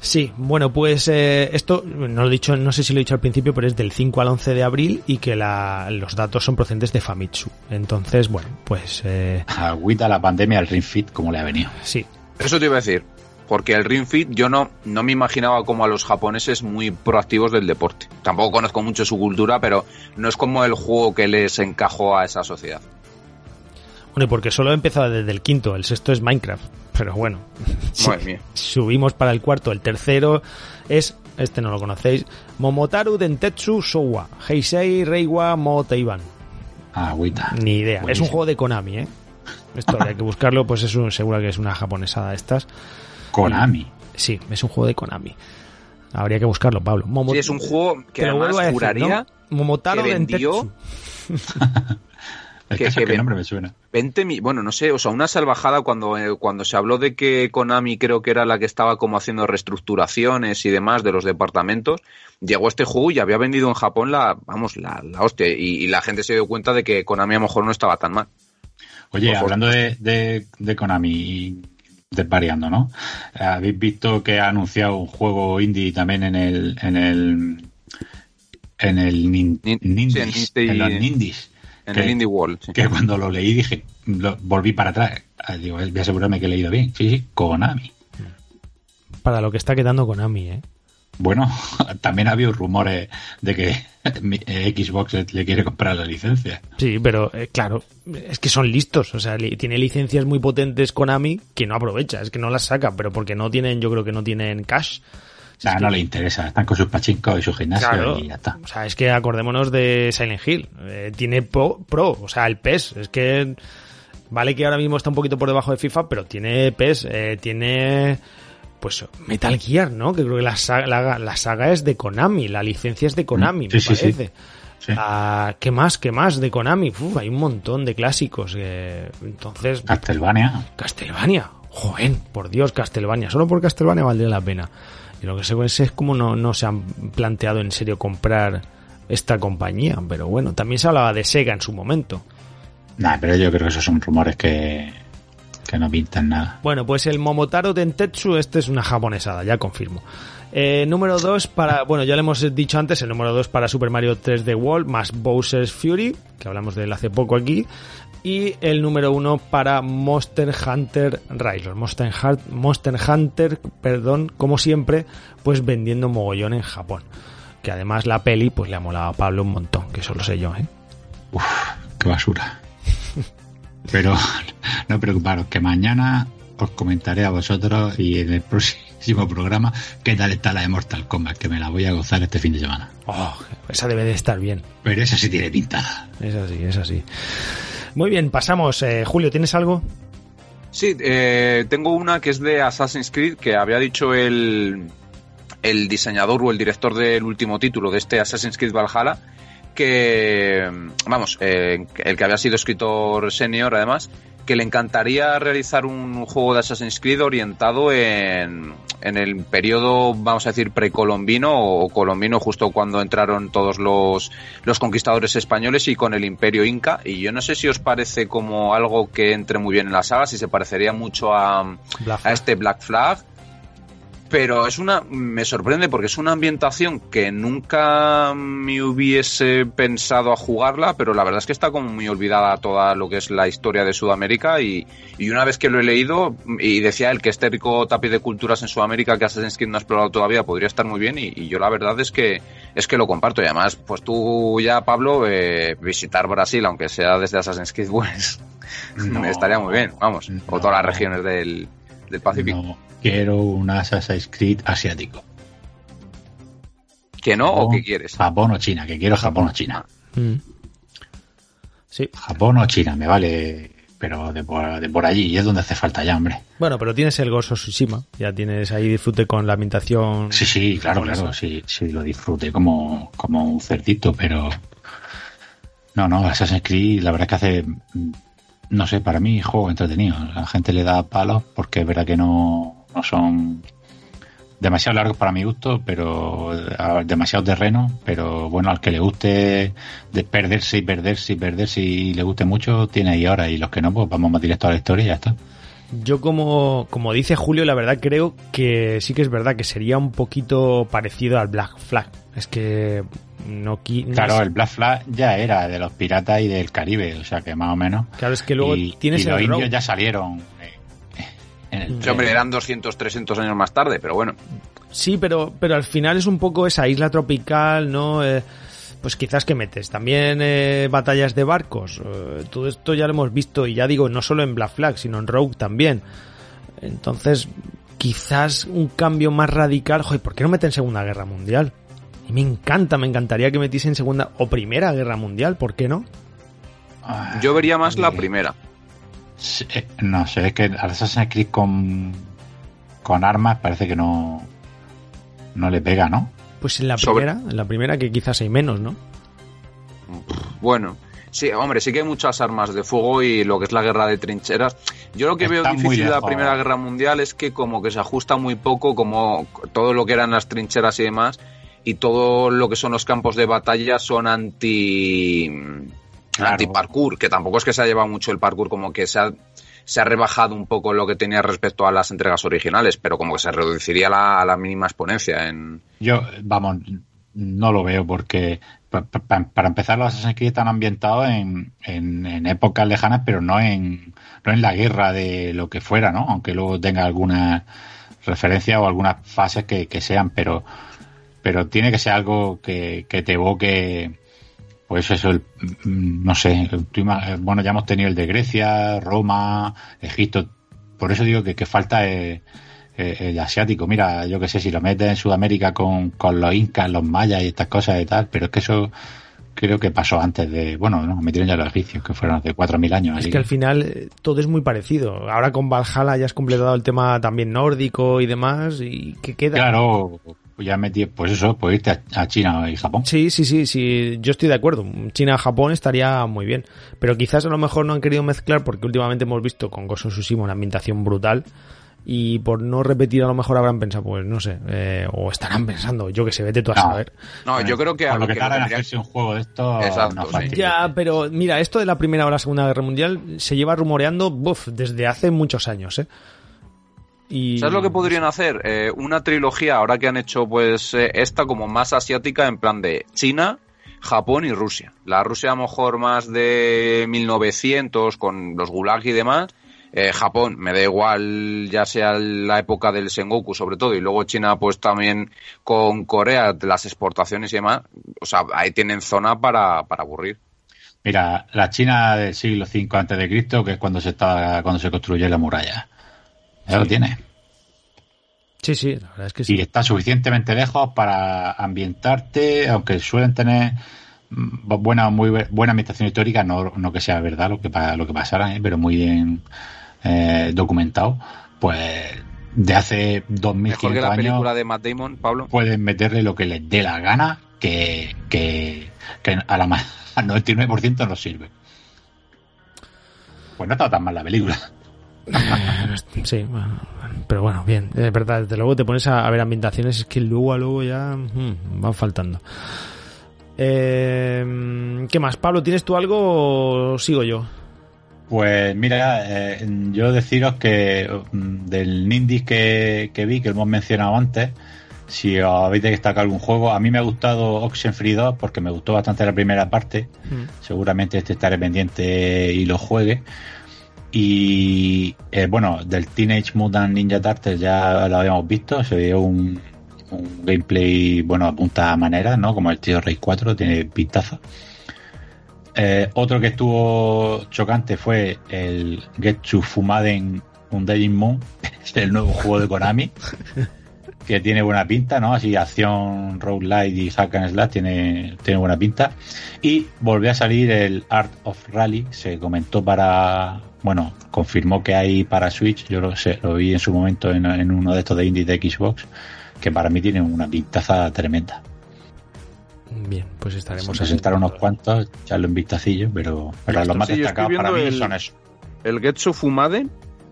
Sí, bueno, pues eh, esto no lo he dicho, no sé si lo he dicho al principio, pero es del 5 al 11 de abril y que la- los datos son procedentes de Famitsu. Entonces, bueno, pues eh, Agüita la pandemia al Ring Fit como le ha venido. sí. Eso te iba a decir. Porque el Ring Fit yo no, no me imaginaba como a los japoneses muy proactivos del deporte. Tampoco conozco mucho su cultura, pero no es como el juego que les encajó a esa sociedad. Bueno, y porque solo he empezado desde el quinto, el sexto es Minecraft. Pero bueno, sí, Madre mía. subimos para el cuarto. El tercero es, este no lo conocéis, Momotaru Dentetsu Showa, Heisei Reiwa Mo Teiban. Agüita. Ni idea. Es un juego de Konami, ¿eh? Esto habría que buscarlo, pues es un, seguro que es una japonesada de estas. Konami. Sí, es un juego de Konami. Habría que buscarlo, Pablo. Momo- Sí, es un juego que vuelvo a además decir, juraría ¿no? Momotaro que vendió- Que- nombre me suena. 20 mi- bueno, no sé, o sea, una salvajada cuando, eh, cuando se habló de que Konami creo que era la que estaba como haciendo reestructuraciones y demás de los departamentos, llegó este juego y había vendido en Japón la, vamos, la, la hostia, y, y la gente se dio cuenta de que Konami a lo mejor no estaba tan mal. Oye, Por hablando de, de, de Konami y desvariando, ¿no? Habéis visto que ha anunciado un juego indie también en el en el en el nin- Nin- Nindies, sí, en los Nindies. En que, el Indie World. sí. que cuando lo leí dije, lo- volví para atrás. Ah, Digo, voy a asegurarme que he leído bien. Sí, sí, Konami. Para lo que está quedando Konami, ¿eh? Bueno, también ha habido rumores de que eh, Xbox le quiere comprar la licencia. Sí, pero eh, claro, es que son listos. O sea, li- tiene licencias muy potentes Konami que no aprovecha, es que no las saca, pero porque no tienen, yo creo que no tienen cash. O sea, no le interesa. Están con sus pachincos y su gimnasio Claro. y ya está. O sea, es que acordémonos de Silent Hill. Eh, tiene pro, pro, o sea, el PES. Es que vale que ahora mismo está un poquito por debajo de FIFA, pero tiene PES, eh, tiene pues Metal Gear, ¿no? Que creo que la saga, la, la saga es de Konami, la licencia es de Konami, Mm, me sí, sí, sí. parece. Sí. Ah, ¿Qué más? ¿Qué más de Konami? Uf, hay un montón de clásicos. eh, entonces, Castlevania. Castlevania. Joder, por Dios, Castlevania. Solo por Castlevania valdría la pena. Y lo que sé es, es como no, no se han planteado en serio comprar esta compañía. Pero bueno, también se hablaba de Sega en su momento. Nah, pero yo creo que esos son rumores que, que no pintan nada. Bueno, pues el Momotaro Dentetsu, este es una japonesada, ya confirmo. Eh, número 2 para, bueno, ya le hemos dicho antes, el número 2 para Super Mario 3D World más Bowser's Fury, que hablamos de él hace poco aquí. Y el número 1 para Monster Hunter Rise. Monster, Monster Hunter, perdón, como siempre, pues vendiendo mogollón en Japón. Que además la peli, pues le ha molado a Pablo un montón, que eso lo sé yo, ¿eh? Uf, qué basura. Pero no preocuparos, que mañana os comentaré a vosotros y en el próximo programa qué tal está la de Mortal Kombat, que me la voy a gozar este fin de semana. Oh, esa debe de estar bien. Pero esa sí tiene pintada. Es así, es así. Muy bien, pasamos. Eh, Julio, ¿tienes algo? Sí, eh, tengo una que es de Assassin's Creed, que había dicho el, el diseñador o el director del último título de este Assassin's Creed Valhalla, que, vamos, eh, el que había sido escritor senior además, que le encantaría realizar un juego de Assassin's Creed orientado en, en el periodo, vamos a decir, precolombino o colombino, justo cuando entraron todos los, los conquistadores españoles y con el imperio inca. Y yo no sé si os parece como algo que entre muy bien en la saga, si se parecería mucho a, a este Black Flag. Pero es una, me sorprende porque es una ambientación que nunca me hubiese pensado a jugarla, pero la verdad es que está como muy olvidada toda lo que es la historia de Sudamérica y, y una vez que lo he leído y decía él que este rico tapiz de culturas en Sudamérica que Assassin's Creed no ha explorado todavía podría estar muy bien y, y yo la verdad es que es que lo comparto y además pues tú ya Pablo eh, visitar Brasil aunque sea desde Assassin's Creed pues No. estaría muy bien, vamos, o todas las regiones del, del Pacífico. No, quiero un Assassin's Creed asiático. ¿Que no o qué quieres? Japón o China, que quiero Japón o China. Mm. Sí, Japón o China, me vale pero de por, de por allí, y es donde hace falta ya, hombre. Bueno, pero tienes el Ghost of Tsushima, ya tienes ahí disfrute con la ambientación. Sí, sí, claro, claro, sí, sí, lo disfrute como, como un cerdito, pero... No, no, Assassin's Creed, la verdad es que hace, no sé, para mí, juego entretenido. La gente le da palos porque es verdad que no, no son demasiado largos para mi gusto, pero demasiado terreno, pero bueno, al que le guste de perderse y perderse y perderse y le guste mucho, tiene ahí ahora, y los que no, pues vamos más directo a la historia y ya está. Yo como, como dice Julio, la verdad creo que sí que es verdad que sería un poquito parecido al Black Flag. Es que no... claro, el Black Flag ya era de los piratas y del Caribe, o sea que más o menos... Claro, es que luego tienes y los indios ya salieron Sí, hombre, eran 200, 300 años más tarde, pero bueno. Sí, pero, pero al final es un poco esa isla tropical, ¿no? Eh, pues quizás que metes también eh, batallas de barcos. Eh, todo esto ya lo hemos visto y ya digo, no solo en Black Flag, sino en Rogue también. Entonces, quizás un cambio más radical. Joder, ¿por qué no meten Segunda Guerra Mundial? Y me encanta, me encantaría que metiesen Segunda o Primera Guerra Mundial, ¿por qué no? Yo vería más la primera. Eh, no sé, es que Assassin's Creed con, con armas parece que no, no le pega, ¿no? Pues en la primera, en la primera que quizás hay menos, ¿no? Bueno, sí, hombre, sí que hay muchas armas de fuego y lo que es la guerra de trincheras. Yo lo que veo difícil de la Primera Guerra Mundial es que como que se ajusta muy poco, como todo lo que eran las trincheras y demás, y todo lo que son los campos de batalla son anti anti-parkour, que tampoco es que se ha llevado mucho el parkour, como que se ha, se ha rebajado un poco lo que tenía respecto a las entregas originales, pero como que se reduciría la, a la mínima exponencia en... Yo, vamos, no lo veo porque para empezar los Assassin's Creed están ambientados en, en, épocas lejanas, pero no en, no en la guerra de lo que fuera, ¿no? Aunque luego tenga alguna referencia o algunas fases que, que sean, pero pero tiene que ser algo que, que te evoque pues eso, el, mm, no sé, bueno, ya hemos tenido el de Grecia, Roma, Egipto, por eso digo que, que falta el, el, asiático. Mira, yo que sé, si lo metes en Sudamérica con, con los incas, los mayas y estas cosas y tal, pero es que eso creo que pasó antes de, bueno, no, metieron ya los egipcios, que fueron hace 4.000 años. Es que, al final eh, todo es muy parecido. Ahora con Valhalla ya has completado el tema también nórdico y demás, y ¿qué queda? Claro, ya metí, pues eso, pues irte a, China y Japón. Sí, sí, sí, sí, yo estoy de acuerdo. China-Japón estaría muy bien. Pero quizás a lo mejor no han querido mezclar porque últimamente hemos visto con Ghost of Tsushima una ambientación brutal y por no repetir a lo mejor habrán pensado, pues no sé, eh, o estarán pensando, yo que sé, vete tú a saber. No, yo creo que a lo, que, tarda en hacerse un juego de esto Exacto, Ya, pero mira, esto de la Primera o la Segunda Guerra Mundial se lleva rumoreando buf, desde hace muchos años, ¿eh? ¿Sabes lo que podrían hacer? Eh, una trilogía, ahora que han hecho pues eh, esta como más asiática, en plan de China, Japón y Rusia. La Rusia a lo mejor más de 1900 con los Gulag y demás. Eh, Japón, me da igual ya sea la época del Sengoku sobre todo, y luego China pues también con Corea, las exportaciones y demás. O sea, ahí tienen zona para, para aburrir. Mira, la China del siglo V antes de Cristo, que es cuando se está, cuando se construye la muralla ya lo tiene. Sí, sí, la verdad es que sí. Y está suficientemente lejos para ambientarte, aunque suelen tener mm, buena muy buena ambientación histórica, no, no que sea verdad lo que lo que pasara, ¿eh? pero muy bien eh, documentado, pues de hace 2500 que la película de Matt Damon, Pablo. Pueden meterle lo que les dé la gana, que, que, a la al 99% no sirve. Pues no está tan mal la película. Sí, pero bueno, bien, es verdad, desde luego te pones a, ver ambientaciones, es que luego a luego ya mm, van faltando. Eh, ¿Qué más? Pablo, ¿tienes tú algo o sigo yo? Pues mira, eh, yo deciros que mm, del Nindis que, que, vi, que hemos mencionado antes, si os habéis destacado algún juego, a mí me ha gustado Oxenfree 2 porque me gustó bastante la primera parte. Mm. Seguramente este estaré pendiente y lo juegue. Y eh, bueno, del Teenage Mutant Ninja Turtles ya lo habíamos visto, se ve un, gameplay, bueno, a punta manera, ¿no? Como el Tío Rey 4, tiene pintaza. Eh, otro que estuvo chocante fue el Get to Fumaden Undying Moon, el nuevo juego de Konami, que tiene buena pinta, ¿no? Así acción, roguelite y hack and slash tiene, tiene buena pinta. Y volvió a salir el Art of Rally, se comentó para, bueno, confirmó que hay para Switch, yo lo sé, lo vi en su momento en, en uno de estos de indie de Xbox, que para mí tiene una pintaza tremenda. Bien, pues estaremos Se presentaron unos cuantos, echarle un vistacillo, pero, pero los más Sí, destacados para mí el- son eso. el Getsu Fumade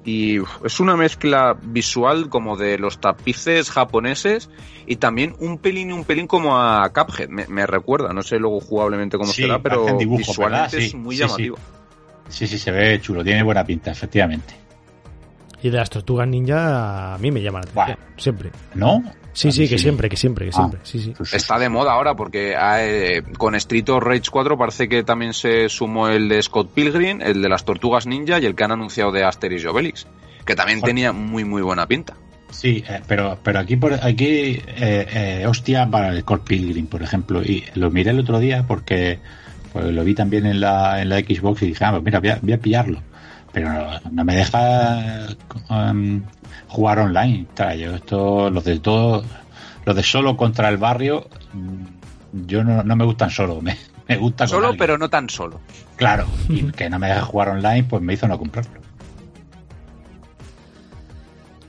y uf, es una mezcla visual como de los tapices japoneses y también un pelín un pelín como a Cuphead, me, me recuerda, no sé luego jugablemente cómo Sí, será, pero dibujos, visualmente es muy sí, llamativo. Sí, sí, se ve chulo, tiene buena pinta, efectivamente. Y de las tortugas ninja a mí me llama la atención. Buah. Siempre. ¿No? Sí, sí, que siempre, que siempre, que Ah. siempre. Sí, sí. Pues Está de moda ahora porque eh, con Street of Rage 4 parece que también se sumó el de Scott Pilgrim, el de las tortugas ninja y el que han anunciado de Asterix y Obelix, que también Joder. tenía muy muy buena pinta. Sí, eh, pero, pero aquí, por, aquí eh, eh, hostia para el Core Pilgrim, por ejemplo, y lo miré el otro día porque pues, lo vi también en la, en la Xbox y dije, ah, pues mira, voy a, voy a pillarlo. Pero no, no me deja um, jugar online. Yo esto, los de todo, los de solo contra el barrio, mm, yo no, no me gustan solo, me, me gusta Solo, pero no tan solo. Claro, y que no me deja jugar online, pues me hizo no comprarlo.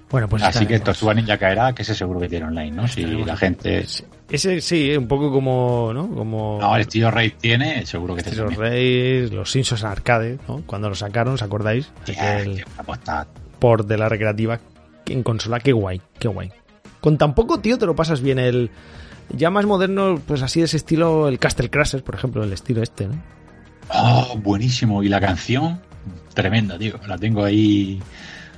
Bueno, pues Así que estaremos. Tortuga Ninja caerá, que ese seguro que tiene online, ¿no? Si la gente... Ese sí, un poco como, ¿no? Como No, el estilo Raid tiene, seguro que los también. Reyes, los Simpsons Arcade, ¿no? Cuando lo sacaron, ¿os acordáis? Qué apuesta. port de la recreativa en consola, qué guay, qué guay. Con tan poco, tío, te lo pasas bien. El ya más moderno, pues así de ese estilo, el Castle Crashers, por ejemplo, el estilo este, ¿no? Oh, buenísimo. Y la canción, tremenda, tío. La tengo ahí.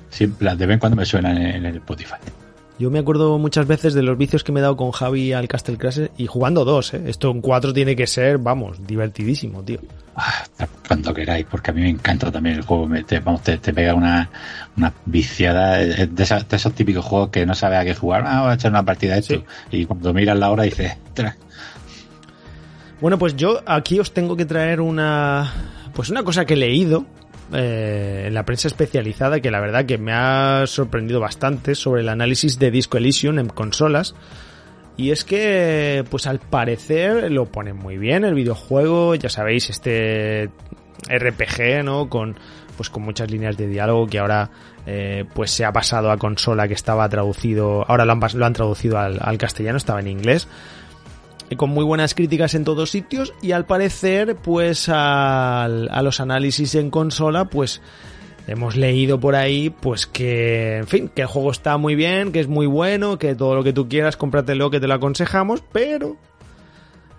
Siempre, de vez en cuando me suena en, en el Spotify. Yo me acuerdo muchas veces de los vicios que me he dado con Javi al Castle Crashers y jugando dos, ¿eh? Esto en cuatro tiene que ser, vamos, divertidísimo, tío. Ah, cuando queráis, porque a mí me encanta también el juego. Me- te, vamos, te, te pega una, una viciada Es de, esa- de esos típicos juegos que no sabes a qué jugar. Ah, voy a echar una partida de esto. Sí. Y cuando miras la hora dices. Bueno, pues yo aquí os tengo que traer una, pues una cosa que he leído eh, en la prensa especializada que la verdad que me ha sorprendido bastante sobre el análisis de Disco Elysium en consolas. Y es que, pues al parecer lo ponen muy bien el videojuego, ya sabéis, este RPG, ¿no? Con, pues con muchas líneas de diálogo que ahora, eh, pues se ha pasado a consola que estaba traducido, ahora lo han, lo han traducido al, castellano, estaba en inglés con muy buenas críticas en todos sitios y al parecer pues al- a los análisis en consola pues hemos leído por ahí pues que en fin que el juego está muy bien que es muy bueno que todo lo que tú quieras cómpratelo que te lo aconsejamos pero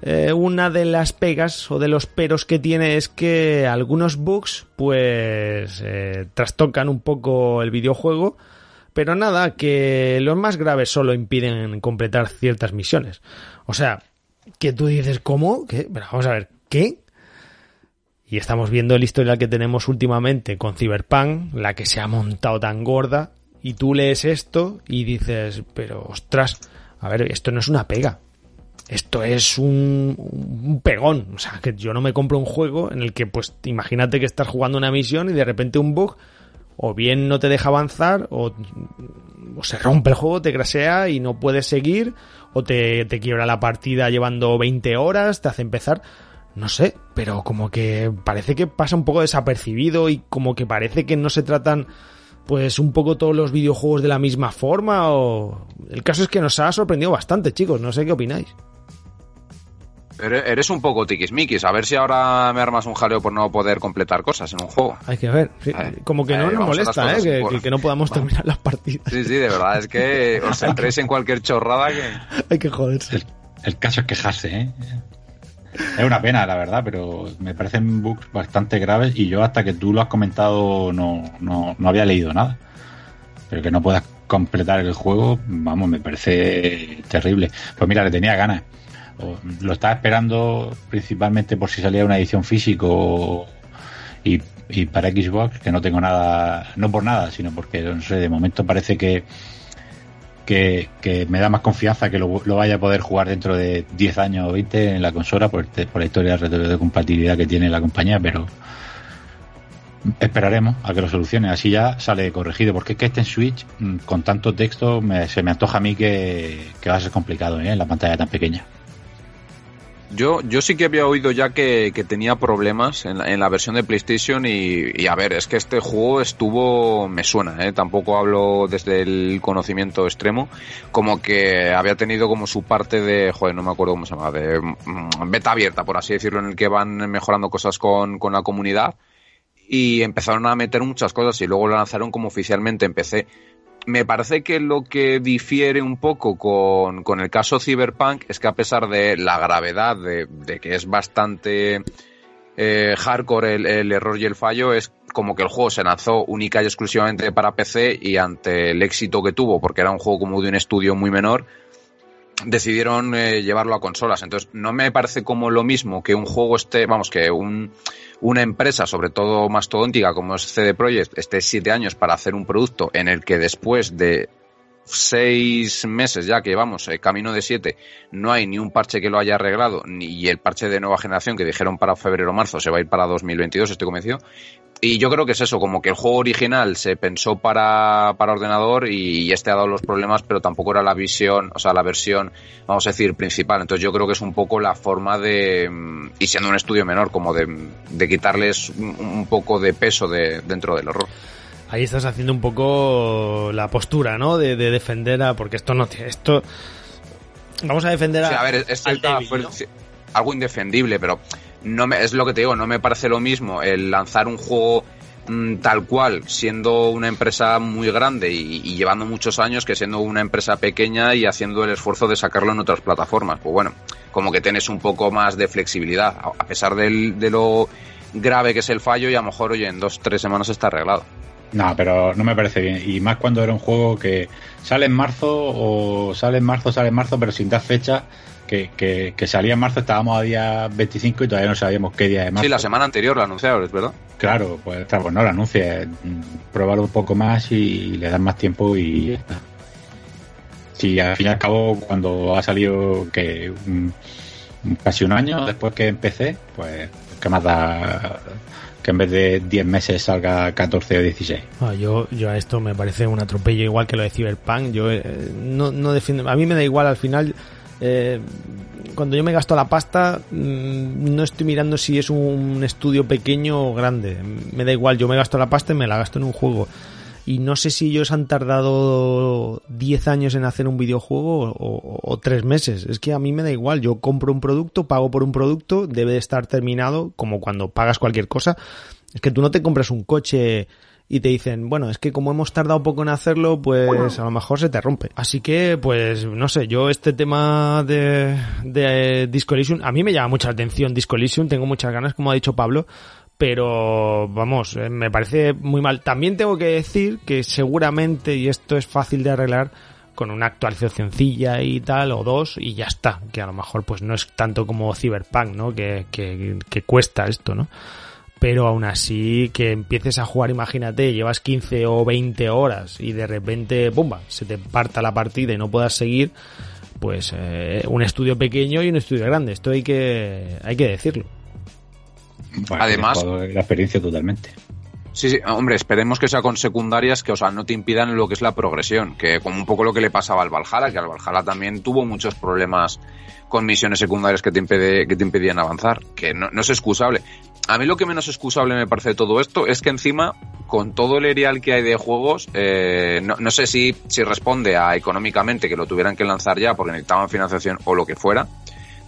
eh, una de las pegas o de los peros que tiene es que algunos bugs pues eh, trastocan un poco el videojuego pero nada, que los más graves solo impiden completar ciertas misiones. O sea, que tú dices, ¿cómo? ¿Qué? Pero vamos a ver, ¿qué? Y estamos viendo el historial que tenemos últimamente con Cyberpunk, la que se ha montado tan gorda, y tú lees esto y dices, pero ostras, a ver, esto no es una pega. Esto es un, un pegón. O sea, que yo no me compro un juego en el que, pues, imagínate que estás jugando una misión y de repente un bug o bien no te deja avanzar, o, o se rompe el juego, te crasea y no puedes seguir, o te, te quiebra la partida llevando 20 horas, te hace empezar. No sé, pero como que parece que pasa un poco desapercibido y como que parece que no se tratan pues un poco todos los videojuegos de la misma forma o el caso es que nos ha sorprendido bastante, chicos, no sé qué opináis. Eres un poco tiquismiquis. A ver si ahora me armas un jaleo por no poder completar cosas en un juego. Hay que ver, sí, Eh, como que no eh, nos molesta, ¿eh? que, por- que- que no podamos terminar las partidas. Sí, sí, de verdad. Es que os centréis en cualquier chorrada que... Hay que joderse. El, el caso es quejarse, ¿eh? Es una pena, la verdad, pero me parecen bugs bastante graves y yo hasta que tú lo has comentado no, no, no había leído nada. Pero que no puedas completar el juego, vamos, me parece terrible. Pues mira, le tenía ganas. Lo estaba esperando principalmente por si salía una edición físico y, para Xbox, que no tengo nada, no por nada, sino porque, no sé, de momento parece que, que, me da más confianza que lo, vaya a poder jugar dentro de 10 años o 20 en la consola por, la historia de de compatibilidad que tiene la compañía, pero esperaremos a que lo solucione. Así ya sale corregido, porque es que este en Switch, mm, con tanto texto, me- se me antoja a mí que, que va a ser complicado ¿eh? en la pantalla tan pequeña. Yo, yo sí que había oído ya que, tenía problemas en la, versión de PlayStation y, a ver, es que este juego estuvo, me suena, ¿eh? tampoco hablo desde el conocimiento extremo, como que había tenido como su parte de, joder, no me acuerdo cómo se llama, de mm, beta abierta, por así decirlo, en el que van mejorando cosas con, con la comunidad y empezaron a meter muchas cosas y luego lo lanzaron como oficialmente empecé me parece que lo que difiere un poco con, el caso Cyberpunk es que a pesar de la gravedad de, que es bastante eh, hardcore el, error y el fallo, es como que el juego se lanzó única y exclusivamente para PC y ante el éxito que tuvo, porque era un juego como de un estudio muy menor, decidieron eh, llevarlo a consolas. Entonces, no me parece como lo mismo que un juego esté, vamos, que un, una empresa, sobre todo mastodóntica como es CD Projekt, esté siete años para hacer un producto en el que después de seis meses ya que vamos, eh, camino de siete, no hay ni un parche que lo haya arreglado, ni el parche de nueva generación que dijeron para febrero o marzo se va a ir para 2022, estoy convencido, y yo creo que es eso, como que el juego original se pensó para, para ordenador y, este ha dado los problemas, pero tampoco era la visión, o sea, la versión, vamos a decir, principal. Entonces yo creo que es un poco la forma de, y siendo un estudio menor, como de, de quitarles un, poco de peso de, dentro del horror. Ahí estás haciendo un poco la postura, ¿no? De, defender a, porque esto no, esto, vamos a defender a... a ver, es, algo indefendible, pero no me, es lo que te digo, no me parece lo mismo el lanzar un juego mm, tal cual, siendo una empresa muy grande y, llevando muchos años que siendo una empresa pequeña y haciendo el esfuerzo de sacarlo en otras plataformas. Pues bueno, como que tienes un poco más de flexibilidad, a pesar de lo grave que es el fallo y a lo mejor, oye, en dos, tres semanas está arreglado. No, pero no me parece bien. Y más cuando era un juego que sale en marzo o sale en marzo, sale en marzo, pero sin dar fecha que, que, salía en marzo, estábamos a día 25 y todavía no sabíamos qué día de marzo. Sí, la semana anterior lo anunciaron, ¿es verdad? Claro, pues, pues no lo anuncia, probarlo un poco más y le dan más tiempo y ya está. Sí, al fin y al cabo, cuando ha salido que casi un año después que empecé, pues qué más da que en vez de 10 meses salga 14 o 16. Ah, yo, yo a esto me parece un atropello igual que lo de Cyberpunk. Yo eh, no, no defiendo, a mí me da igual al final eh, cuando yo me gasto la pasta, mm, no estoy mirando si es un estudio pequeño o grande. Me da igual, yo me gasto la pasta y me la gasto en un juego. Y no sé si ellos han tardado 10 años en hacer un videojuego o, o 3 meses. Es que a mí me da igual. Yo compro un producto, pago por un producto, debe de estar terminado, como cuando pagas cualquier cosa. Es que tú no te compras un coche y te dicen, bueno, es que como hemos tardado poco en hacerlo, pues a lo mejor se te rompe. Así que, pues, no sé, yo este tema de, de Disco Elysium, a mí me llama mucha atención Disco tengo muchas ganas, como ha dicho Pablo, pero vamos, eh, me parece muy mal. También tengo que decir que seguramente, y esto es fácil de arreglar, con una actualización sencilla y tal, o dos, y ya está. Que a lo mejor pues no es tanto como Cyberpunk, ¿no? Que, que, que cuesta esto, ¿no? pero aún así que empieces a jugar, imagínate, llevas 15 o 20 horas y de repente, ¡pumba!, se te parta la partida y no puedas seguir, pues eh, un estudio pequeño y un estudio grande, esto hay que, hay que decirlo. Además, la experiencia totalmente. Sí, sí, hombre, esperemos que sea con secundarias que, o sea, no te impidan lo que es la progresión, que como un poco lo que le pasaba al Valhalla, que al Valhalla también tuvo muchos problemas con misiones secundarias que te, impede, que te impedían avanzar, que no, no es excusable. A mí lo que menos excusable me parece de todo esto es que encima, con todo el erial que hay de juegos, eh, no, no, sé si, si responde a económicamente que lo tuvieran que lanzar ya porque necesitaban financiación o lo que fuera,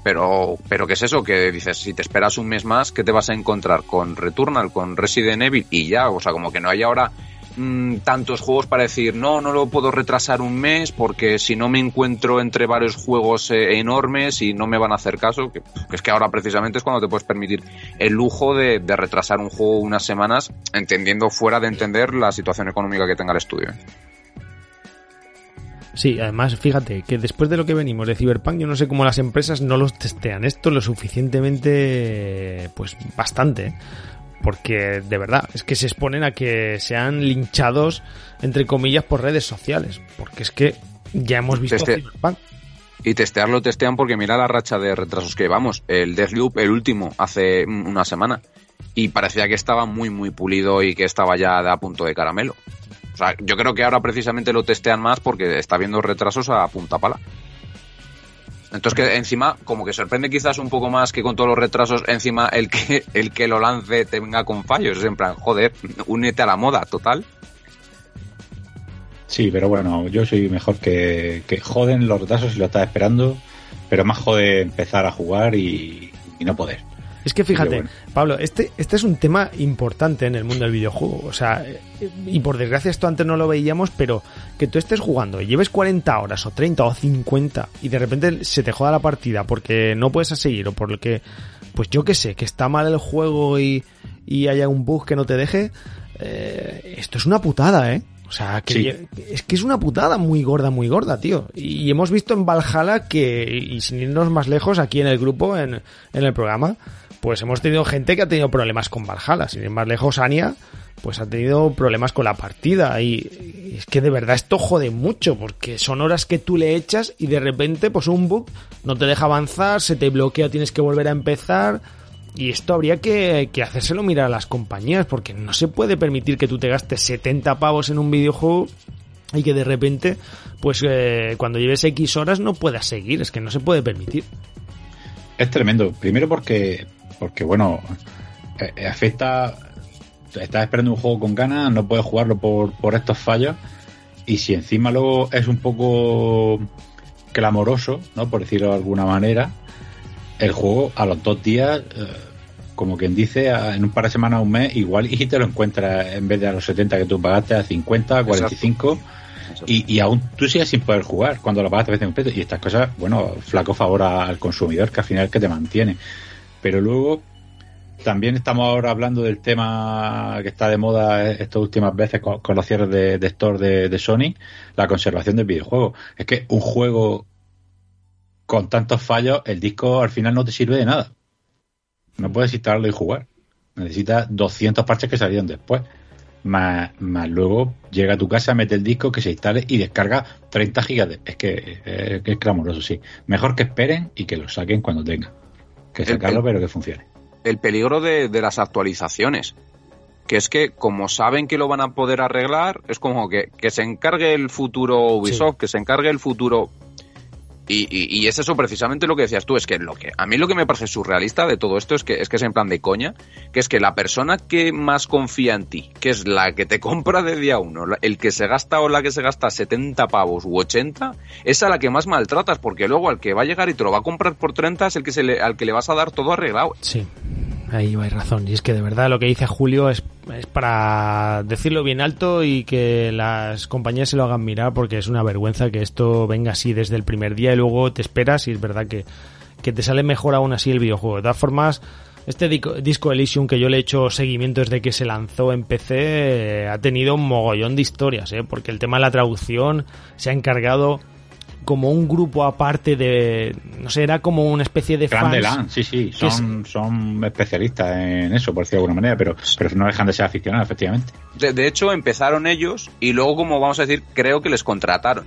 pero, pero ¿qué es eso? Que dices, si te esperas un mes más, ¿qué te vas a encontrar? Con Returnal, con Resident Evil y ya, o sea, como que no hay ahora Mm, tantos juegos para decir, no, no lo puedo retrasar un mes porque si no me encuentro entre varios juegos eh, enormes y no me van a hacer caso, que, es que ahora precisamente es cuando te puedes permitir el lujo de, retrasar un juego unas semanas, entendiendo fuera de entender la situación económica que tenga el estudio. Sí, además, fíjate que después de lo que venimos de Cyberpunk, yo no sé cómo las empresas no los testean esto lo suficientemente, pues bastante. porque de verdad es que se exponen a que sean linchados entre comillas por redes sociales, porque es que ya hemos visto Y testearlo testean porque mira la racha de retrasos que llevamos. El Deathloop, el último, hace una semana. Y parecía que estaba muy, muy pulido y que estaba ya a punto de caramelo. O sea, yo creo que ahora precisamente lo testean más porque está viendo retrasos a punta pala. Entonces que encima, como que sorprende quizás un poco más que con todos los retrasos, encima el que, el que lo lance tenga con fallos. Es en plan, joder, únete a la moda, total. Sí, pero bueno, yo soy mejor que, que joden los retrasos y lo estás esperando, pero más jode empezar a jugar y no poder. Es que fíjate, Pablo, este, este es un tema importante en el mundo del videojuego. O sea, y por desgracia esto antes no lo veíamos, pero que tú estés jugando y lleves 40 horas o 30 o 50 y de repente se te joda la partida porque no puedes seguir o por lo que, pues yo qué sé, que está mal el juego y, y haya un bug que no te deje, eh, esto es una putada, ¿eh? O sea, que es que es una putada muy gorda, muy gorda, tío. Y hemos visto en Valhalla que, y sin irnos más lejos, aquí en el grupo, en, en el programa, pues hemos tenido gente que ha tenido problemas con Valhalla. Sin ir más lejos, Ania, pues ha tenido problemas con la partida. Y, es que de verdad esto jode mucho, porque son horas que tú le echas y de repente, pues un bug no te deja avanzar, se te bloquea, tienes que volver a empezar. Y esto habría que, que, hacérselo mirar a las compañías, porque no se puede permitir que tú te gastes 70 pavos en un videojuego y que de repente, pues eh, cuando lleves X horas no puedas seguir, es que no se puede permitir. Es tremendo, primero porque, porque bueno, eh, afecta, estás esperando un juego con ganas, no puedes jugarlo por, por estos fallos, y si encima luego es un poco clamoroso, ¿no? Por decirlo de alguna manera, el juego a los dos días, eh, como quien dice, en un par de semanas o un mes, igual y te lo encuentras en vez de a los 70 que tú pagaste, a 50, a 45. Y, y, aún tú sigues sin poder jugar cuando lo pagaste veces completo. Y estas cosas, bueno, flaco favor al consumidor, que al final es que te mantiene. Pero luego, también estamos ahora hablando del tema que está de moda estas últimas veces con, los cierres de, de store de, Sony, la conservación del videojuego. Es que un juego con tantos fallos, el disco al final no te sirve de nada. No puedes instalarlo y jugar. Necesitas 200 parches que salieron después. Más, luego llega a tu casa, mete el disco, que se instale y descarga 30 gigas. De... Es que es, es clamoroso, sí. Mejor que esperen y que lo saquen cuando tengan. Que sacarlo, el, pero que funcione. El peligro de, de las actualizaciones que es que como saben que lo van a poder arreglar, es como que, que se encargue el futuro Ubisoft, sí. que se encargue el futuro y, y, y, es eso precisamente lo que decías tú, es que lo que a mí lo que me parece surrealista de todo esto es que es que es en plan de coña, que es que la persona que más confía en ti, que es la que te compra de día uno, el que se gasta o la que se gasta 70 pavos u 80, es a la que más maltratas, porque luego al que va a llegar y te lo va a comprar por 30 es el que se le, al que le vas a dar todo arreglado. Sí. Ahí hay razón. Y es que de verdad lo que dice Julio es, es, para decirlo bien alto y que las compañías se lo hagan mirar porque es una vergüenza que esto venga así desde el primer día y luego te esperas y es verdad que, que te sale mejor aún así el videojuego. De todas formas, este disco Elysium que yo le he hecho seguimiento desde que se lanzó en PC eh, ha tenido un mogollón de historias, ¿eh? porque el tema de la traducción se ha encargado como un grupo aparte de no sé era como una especie de fans Land, sí sí son, es... son especialistas en eso por decirlo de alguna manera pero pero no dejan de ser aficionados efectivamente. De, de, hecho empezaron ellos y luego como vamos a decir creo que les contrataron.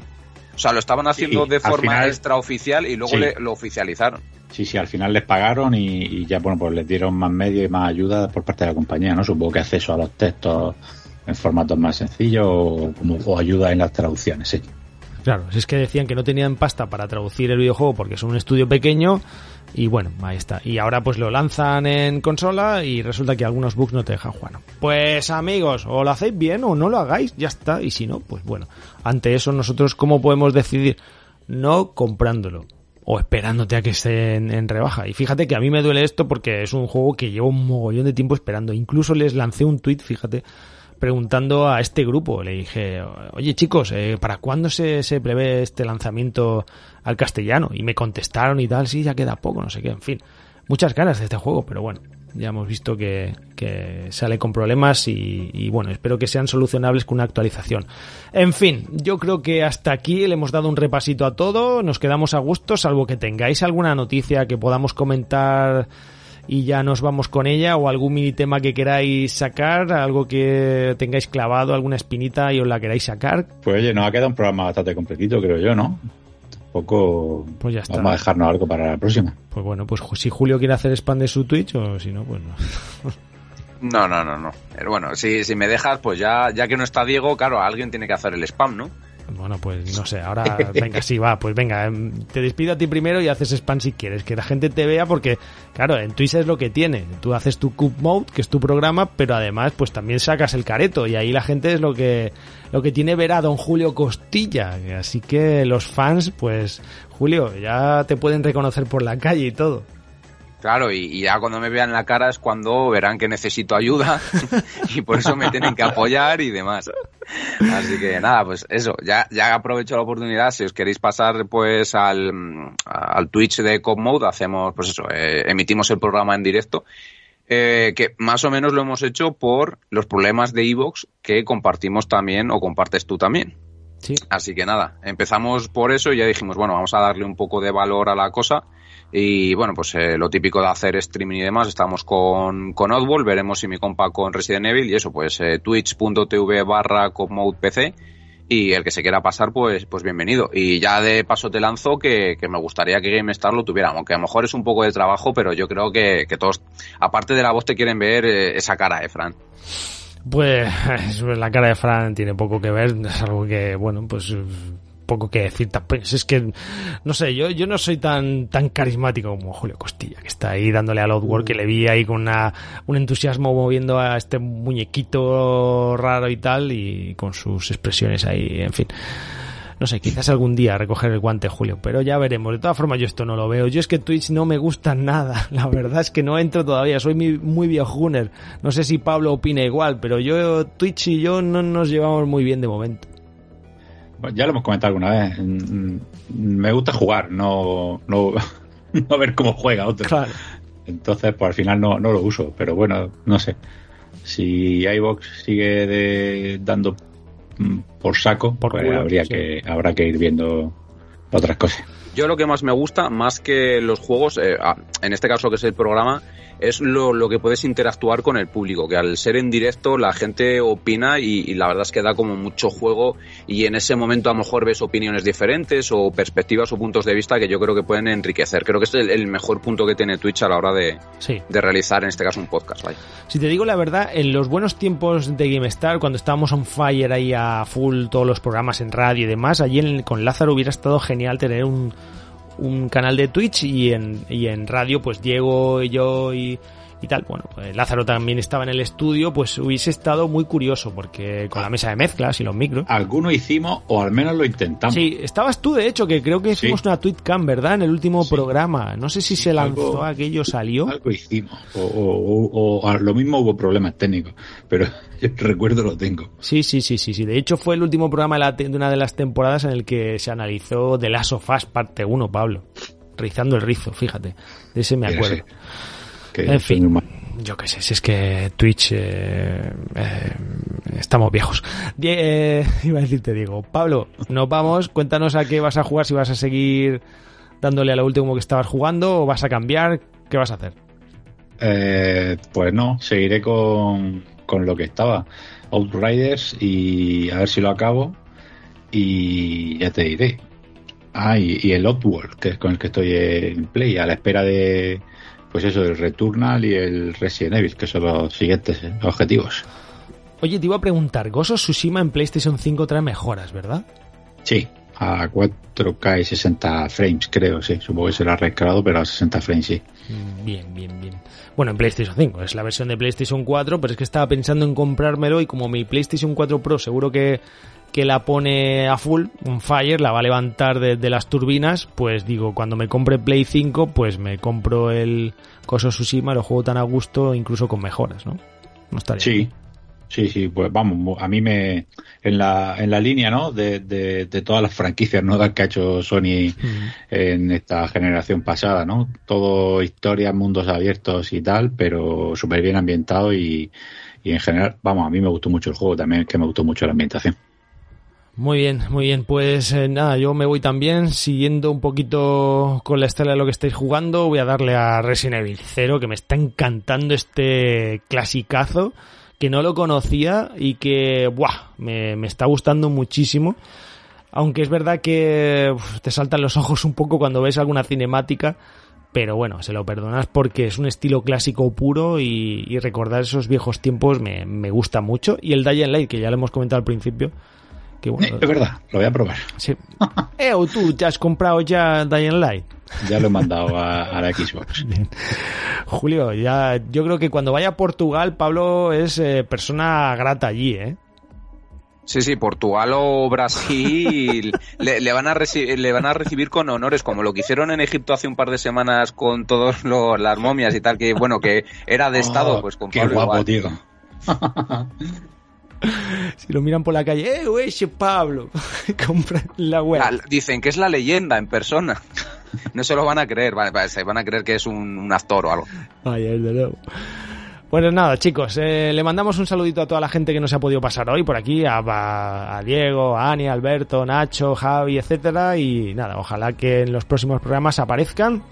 O sea lo estaban haciendo sí, de forma final, extraoficial y luego sí. le, lo oficializaron. Sí sí al final les pagaron y, y, ya bueno pues les dieron más medios y más ayuda por parte de la compañía no supongo que acceso a los textos en formatos más sencillos o, como, o ayuda en las traducciones sí Claro, es que decían que no tenían pasta para traducir el videojuego porque es un estudio pequeño y bueno, ahí está. Y ahora pues lo lanzan en consola y resulta que algunos bugs no te dejan jugar. Pues amigos, o lo hacéis bien o no lo hagáis, ya está. Y si no, pues bueno, ante eso nosotros cómo podemos decidir no comprándolo o esperándote a que esté en, en, rebaja. Y fíjate que a mí me duele esto porque es un juego que llevo un mogollón de tiempo esperando. Incluso les lancé un tweet, fíjate, preguntando a este grupo. Le dije, oye chicos, eh, ¿para cuándo se, se, prevé este lanzamiento al castellano? Y me contestaron y tal, sí, ya queda poco, no sé qué, en fin. Muchas ganas de este juego, pero bueno, ya hemos visto que, que sale con problemas y, y, bueno, espero que sean solucionables con una actualización. En fin, yo creo que hasta aquí le hemos dado un repasito a todo, nos quedamos a gusto, salvo que tengáis alguna noticia que podamos comentar y ya nos vamos con ella o algún mini tema que queráis sacar, algo que tengáis clavado, alguna espinita y os la queráis sacar. Pues oye, nos ha quedado un programa bastante completito, creo yo, ¿no? Tampoco pues ya está. vamos a dejarnos algo para la próxima. Pues bueno, pues si Julio quiere hacer spam de su Twitch o si no, pues no. No, no, no, no. Pero bueno, si, si me dejas, pues ya, ya que no está Diego, claro, alguien tiene que hacer el spam, ¿no? Bueno, pues no sé, ahora venga, sí, va, pues venga, em, te despido a ti primero y haces spam si quieres, que la gente te vea porque, claro, en Twitch es lo que tiene, tú haces tu Cup Mode, que es tu programa, pero además pues también sacas el careto y ahí la gente es lo que, lo que tiene ver a don Julio Costilla, así que los fans, pues Julio, ya te pueden reconocer por la calle y todo. Claro, y, ya cuando me vean la cara es cuando verán que necesito ayuda y por eso me tienen que apoyar y demás. Así que nada, pues eso, ya, ya aprovecho la oportunidad, si os queréis pasar pues al, al Twitch de Cop Mode, hacemos pues eso, eh, emitimos el programa en directo, eh, que más o menos lo hemos hecho por los problemas de Evox que compartimos también o compartes tú también. Sí. Así que nada, empezamos por eso y ya dijimos, bueno, vamos a darle un poco de valor a la cosa y bueno, pues eh, lo típico de hacer streaming y demás, estamos con, con Oddball, veremos si mi compa con Resident Evil y eso, pues eh, twitch.tv barra PC y el que se quiera pasar, pues, pues bienvenido. Y ya de paso te lanzo que, que me gustaría que GameStar lo tuviera, aunque a lo mejor es un poco de trabajo, pero yo creo que, que todos, aparte de la voz, te quieren ver eh, esa cara, ¿eh, Fran? Pues la cara de Fran tiene poco que ver, es algo que, bueno, pues poco que decir. Pues es que, no sé, yo, yo no soy tan, tan carismático como Julio Costilla, que está ahí dándole al Outwork, que le vi ahí con una, un entusiasmo moviendo a este muñequito raro y tal, y con sus expresiones ahí, en fin. No sé, quizás algún día recoger el guante, Julio, pero ya veremos. De todas formas, yo esto no lo veo. Yo es que Twitch no me gusta nada. La verdad es que no entro todavía. Soy muy, muy viejuner. No sé si Pablo opina igual, pero yo, Twitch y yo no nos llevamos muy bien de momento ya lo hemos comentado alguna vez. Me gusta jugar, no, no, no ver cómo juega otro. Claro. Entonces, pues al final no, no lo uso. Pero bueno, no sé. Si iBox sigue de, dando mm, por saco, Por pues culo, habría sí. que, habrá que ir viendo otras cosas. Yo lo que más me gusta, más que los juegos, eh, ah, en este caso que es el programa, es lo, lo que puedes interactuar con el público, que al ser en directo la gente opina y, y la verdad es que da como mucho juego y en ese momento a lo mejor ves opiniones diferentes o perspectivas o puntos de vista que yo creo que pueden enriquecer. Creo que es el, el mejor punto que tiene Twitch a la hora de, Sí. de realizar en este caso un podcast. vaya. Si te digo la verdad, en los buenos tiempos de GameStar, cuando estábamos on fire ahí a full, todos los programas en radio y demás, allí en- con Lázaro hubiera estado genial tener un, un canal de Twitch y en, y en radio, pues Diego y yo y, y tal. Bueno, pues Lázaro también estaba en el estudio, pues hubiese estado muy curioso, porque con la mesa de mezclas y los micros. Alguno hicimos, o al menos lo intentamos. Sí, estabas tú, de hecho, que creo que Sí. hicimos una TweetCam, ¿verdad? En el último Sí. programa. No sé si se lanzó Algo- aquello, salió. Algo hicimos. O, o- o- o lo mismo hubo problemas técnicos. Pero yo recuerdo lo tengo. Sí, sí, sí, sí, sí. De hecho, fue el último programa de, la de una de las temporadas en el que se analizó The Last of Us parte 1, Pablo. Rizando el rizo, fíjate. De ese me acuerdo. Que En fin. muy. Yo qué sé, si es que Twitch... eh, eh, estamos viejos. Die- eh, iba a decirte, Diego. Pablo, nos vamos. Cuéntanos a qué vas a jugar, si vas a seguir dándole a lo último que estabas jugando o vas a cambiar. ¿Qué vas a hacer? Eh, pues no, seguiré con, con lo que estaba. Outriders y a ver si lo acabo. Y ya te diré. Ah, y, y el Outworld, que es con el que estoy en Play, a la espera de, pues eso, el Returnal y el Resident Evil, que son los siguientes eh, objetivos. Oye, te iba a preguntar, of Tsushima en PlayStation 5 trae mejoras, ¿verdad? Sí, a 4K y 60 frames, creo, sí. Supongo que será reescalado, pero a 60 frames, sí. Mm, Bien, bien, bien. Bueno, en PlayStation 5, es la versión de PlayStation 4, pero es que estaba pensando en comprármelo y como mi PlayStation 4 Pro seguro que, que la pone a full, un fire, la va a levantar de, de las turbinas, pues digo, cuando me compre Play 5, pues me compro el of Tsushima, lo juego tan a gusto, incluso con mejoras, ¿no? No estaría Sí, mal. sí, sí, pues vamos, a mí me, en la, en la línea, ¿no? De, de, de todas las franquicias nuevas que ha hecho Sony Mm. en esta generación pasada, ¿no? Todo historias, mundos abiertos y tal, pero súper bien ambientado y, y en general, vamos, a mí me gustó mucho el juego también, que me gustó mucho la ambientación. Muy bien, muy bien. Pues eh, nada, yo me voy también siguiendo un poquito con la estela de lo que estáis jugando. Voy a darle a Resident Evil 0, que me está encantando este clasicazo, que no lo conocía y que, ¡buah! Me, me está gustando muchísimo. Aunque es verdad que te saltan los ojos un poco cuando ves alguna cinemática. Pero bueno, se lo perdonas porque es un estilo clásico puro y, y recordar esos viejos tiempos me, me gusta mucho. Y el Dying Light, que ya lo hemos comentado al principio, Que bueno, es verdad, lo voy a probar. Sí. Eh, o tú te has comprado ya Dying Light. Ya lo he mandado a, a la Xbox. Bien. Julio, ya yo creo que cuando vaya a Portugal, Pablo es eh, persona grata allí, ¿eh? Sí, sí, Portugal o Brasil le, le van a le van a recibir con honores, como lo que hicieron en Egipto hace un par de semanas con todas las momias y tal, que bueno, que era de Estado, Oh, pues con Qué Pablo guapo, igual. tío. Si lo miran por la calle, eh, güey, Pablo, compra la web. Dicen que es la leyenda en persona. No se lo van a creer, vale, vale, se van a creer que es un, un actor o algo. Vaya, desde luego. Pues nada, chicos, eh, le mandamos un saludito a toda la gente que no se ha podido pasar hoy por aquí, a, a- a Diego, a Ani, a Alberto, Nacho, Javi, etcétera, y nada, ojalá que en los próximos programas aparezcan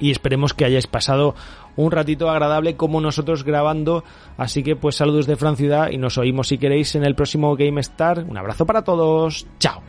y esperemos que hayáis pasado un ratito agradable como nosotros grabando, así que pues saludos de Fran Ciudad y nos oímos si queréis en el próximo Game Star. Un abrazo para todos, chao.